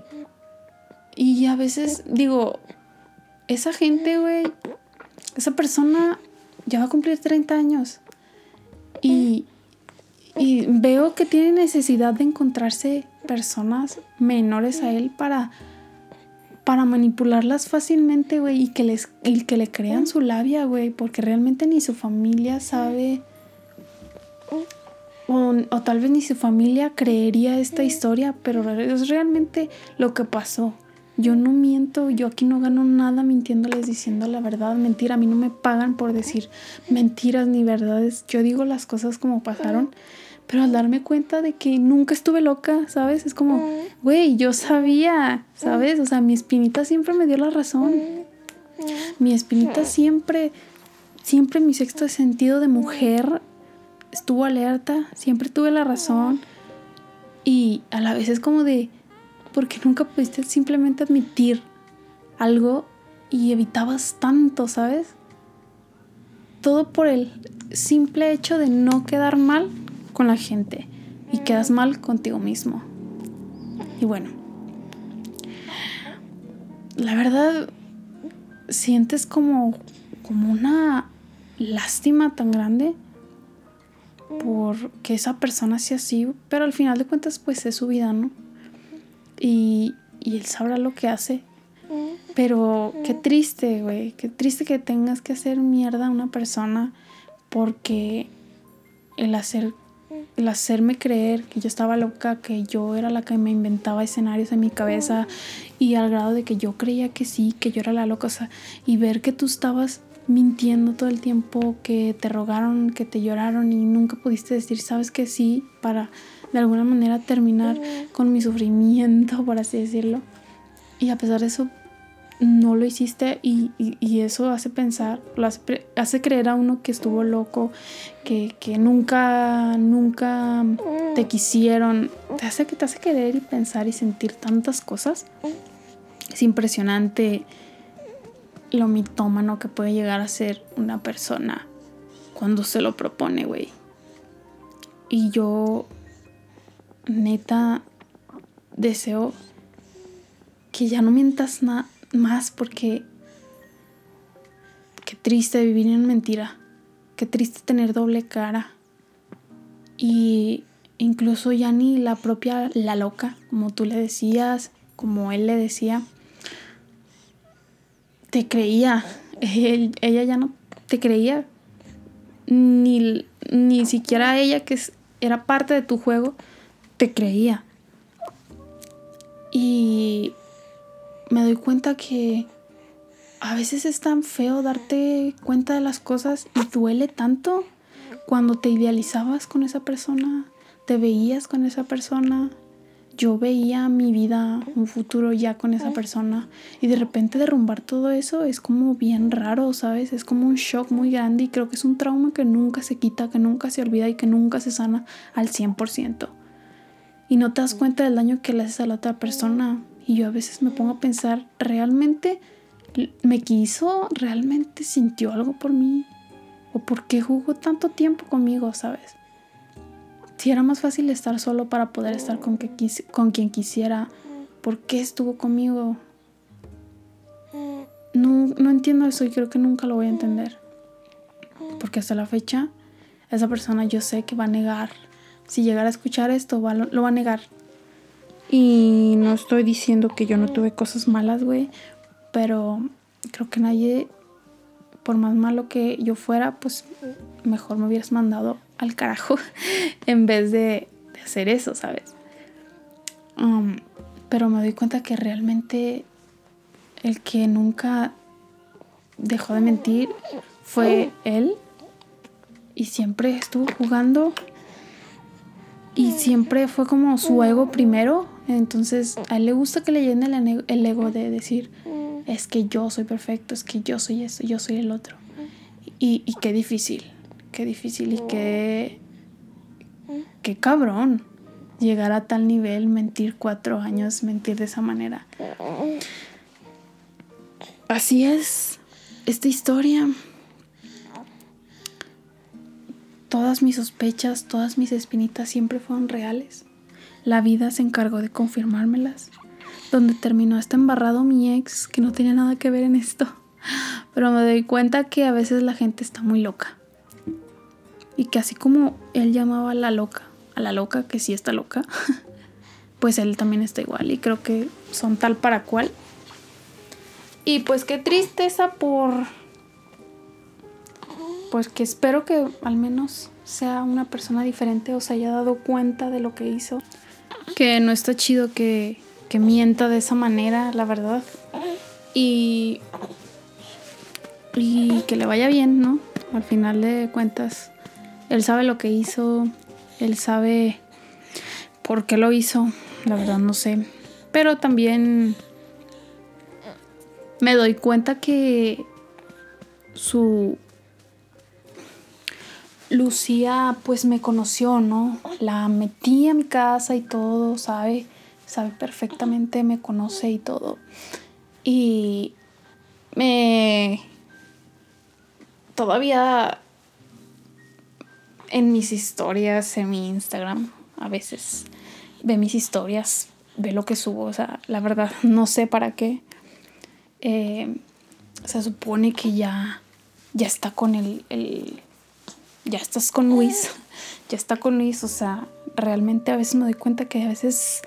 y a veces digo, esa gente, güey, esa persona ya va a cumplir 30 años. Y, y veo que tiene necesidad de encontrarse personas menores a él para, para manipularlas fácilmente, güey, y que, que le crean su labia, güey, porque realmente ni su familia sabe... O, o, tal vez ni su familia creería esta historia, pero es realmente lo que pasó. Yo no miento, yo aquí no gano nada mintiéndoles diciendo la verdad, mentira, a mí no me pagan por decir mentiras ni verdades, yo digo las cosas como pasaron, pero al darme cuenta de que nunca estuve loca, ¿sabes? Es como, güey, yo sabía, ¿sabes? O sea, mi espinita siempre me dio la razón. Mi espinita siempre, siempre mi sexto sentido de mujer estuvo alerta, siempre tuve la razón. Y a la vez es como de, porque nunca pudiste simplemente admitir algo y evitabas tanto, ¿sabes? Todo por el simple hecho de no quedar mal con la gente. y quedas mal contigo mismo. Y bueno, la verdad, sientes como, como una lástima tan grande por que esa persona sea así, pero al final de cuentas pues es su vida, ¿no? Y, y él sabrá lo que hace. Pero qué triste, güey, qué triste que tengas que hacer mierda a una persona porque el hacer el hacerme creer que yo estaba loca, que yo era la que me inventaba escenarios en mi cabeza y al grado de que yo creía que sí, que yo era la loca, o sea, y ver que tú estabas mintiendo todo el tiempo, que te rogaron, que te lloraron y nunca pudiste decir, sabes que sí, para de alguna manera terminar con mi sufrimiento, por así decirlo. Y a pesar de eso, no lo hiciste y, eso hace pensar, lo hace, creer a uno que estuvo loco, que, nunca, nunca te quisieron. Te hace, te hace querer y pensar y sentir tantas cosas. Es impresionante lo mitómano que puede llegar a ser una persona cuando se lo propone, güey. Y yo, neta, deseo que ya no mientas nada más porque qué triste vivir en mentira, qué triste tener doble cara. Y incluso ya ni la propia la loca, como tú le decías, como él le decía, te creía. ella ya no te creía. Ni, ni siquiera ella, que era parte de tu juego, te creía. Y me doy cuenta que a veces es tan feo darte cuenta de las cosas y duele tanto cuando te idealizabas con esa persona, te veías con esa persona. Yo veía mi vida, un futuro ya con esa persona y de repente derrumbar todo eso es como bien raro, ¿sabes? Es como un shock muy grande y creo que es un trauma que nunca se quita, que nunca se olvida y que nunca se sana al 100%. Y no te das cuenta del daño que le haces a la otra persona y yo a veces me pongo a pensar, ¿realmente me quiso? ¿Realmente sintió algo por mí? ¿O por qué jugó tanto tiempo conmigo, sabes? Si era más fácil estar solo para poder estar con, que con quien quisiera, ¿por qué estuvo conmigo? No, no entiendo eso y creo que nunca lo voy a entender. Porque hasta la fecha, esa persona yo sé que va a negar. Si llegara a escuchar esto, lo va a negar. Y no estoy diciendo que yo no tuve cosas malas, güey. Pero creo que nadie, por más malo que yo fuera, pues mejor me hubieras mandado al carajo en vez de, hacer eso, ¿sabes? Um, pero me doy cuenta que realmente el que nunca dejó de mentir fue él. Y siempre estuvo jugando. Y siempre fue como su ego primero entonces, a él le gusta que le llene el, ego de decir, es que yo soy perfecto, es que yo soy eso, yo soy el otro. Y, y qué difícil, qué difícil y qué, qué cabrón llegar a tal nivel, mentir cuatro años, mentir de esa manera. Así es esta historia. Todas mis sospechas, todas mis espinitas siempre fueron reales. La vida se encargó de confirmármelas. Donde terminó hasta embarrado mi ex, que no tenía nada que ver en esto. Pero me doy cuenta que a veces la gente está muy loca. Y que así como él llamaba a la loca, a la loca que sí está loca, pues él también está igual. Y creo que son tal para cual. Y pues qué tristeza por... Pues que espero que al menos sea una persona diferente o se haya dado cuenta de lo que hizo que no está chido que, que mienta de esa manera, la verdad. Y, y que le vaya bien, ¿no? Al final de cuentas, él sabe lo que hizo, él sabe por qué lo hizo, la verdad no sé. Pero también me doy cuenta que su Lucía pues me conoció, ¿no? La metí a mi casa y todo, sabe, sabe perfectamente, me conoce y todo. Y me... Todavía en mis historias, en mi Instagram, a veces ve mis historias, ve lo que subo, o sea, la verdad no sé para qué. Eh, se supone que ya, ya está con el, el, ya estás con Luis, ya está con Luis, o sea, realmente a veces me doy cuenta que a veces,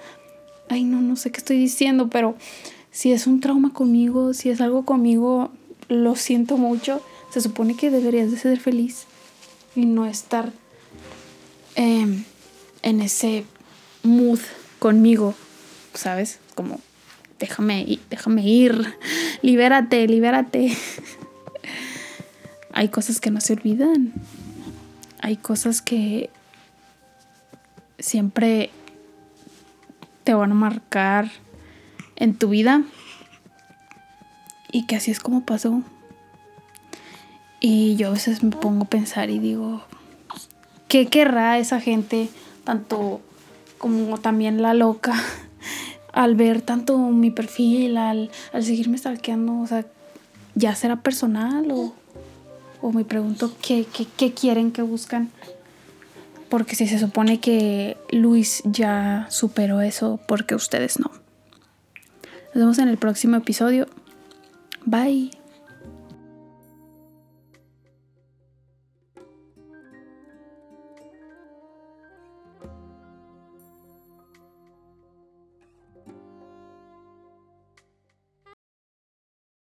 ay no, no sé qué estoy diciendo, pero si es un trauma conmigo, si es algo conmigo, lo siento mucho, se supone que deberías de ser feliz y no estar em, en ese mood conmigo, ¿sabes? Como, déjame, déjame ir, libérate, libérate. Hay cosas que no se olvidan. Hay cosas que siempre te van a marcar en tu vida y que así es como pasó. Y yo a veces me pongo a pensar y digo, ¿qué querrá esa gente, tanto como también la loca, al ver tanto mi perfil, al, seguirme stalkeando? O sea, ¿ya será personal o, o me pregunto qué, qué, quieren, qué buscan? Porque si se supone que Luis ya superó eso, porque ustedes no. Nos vemos en el próximo episodio. Bye.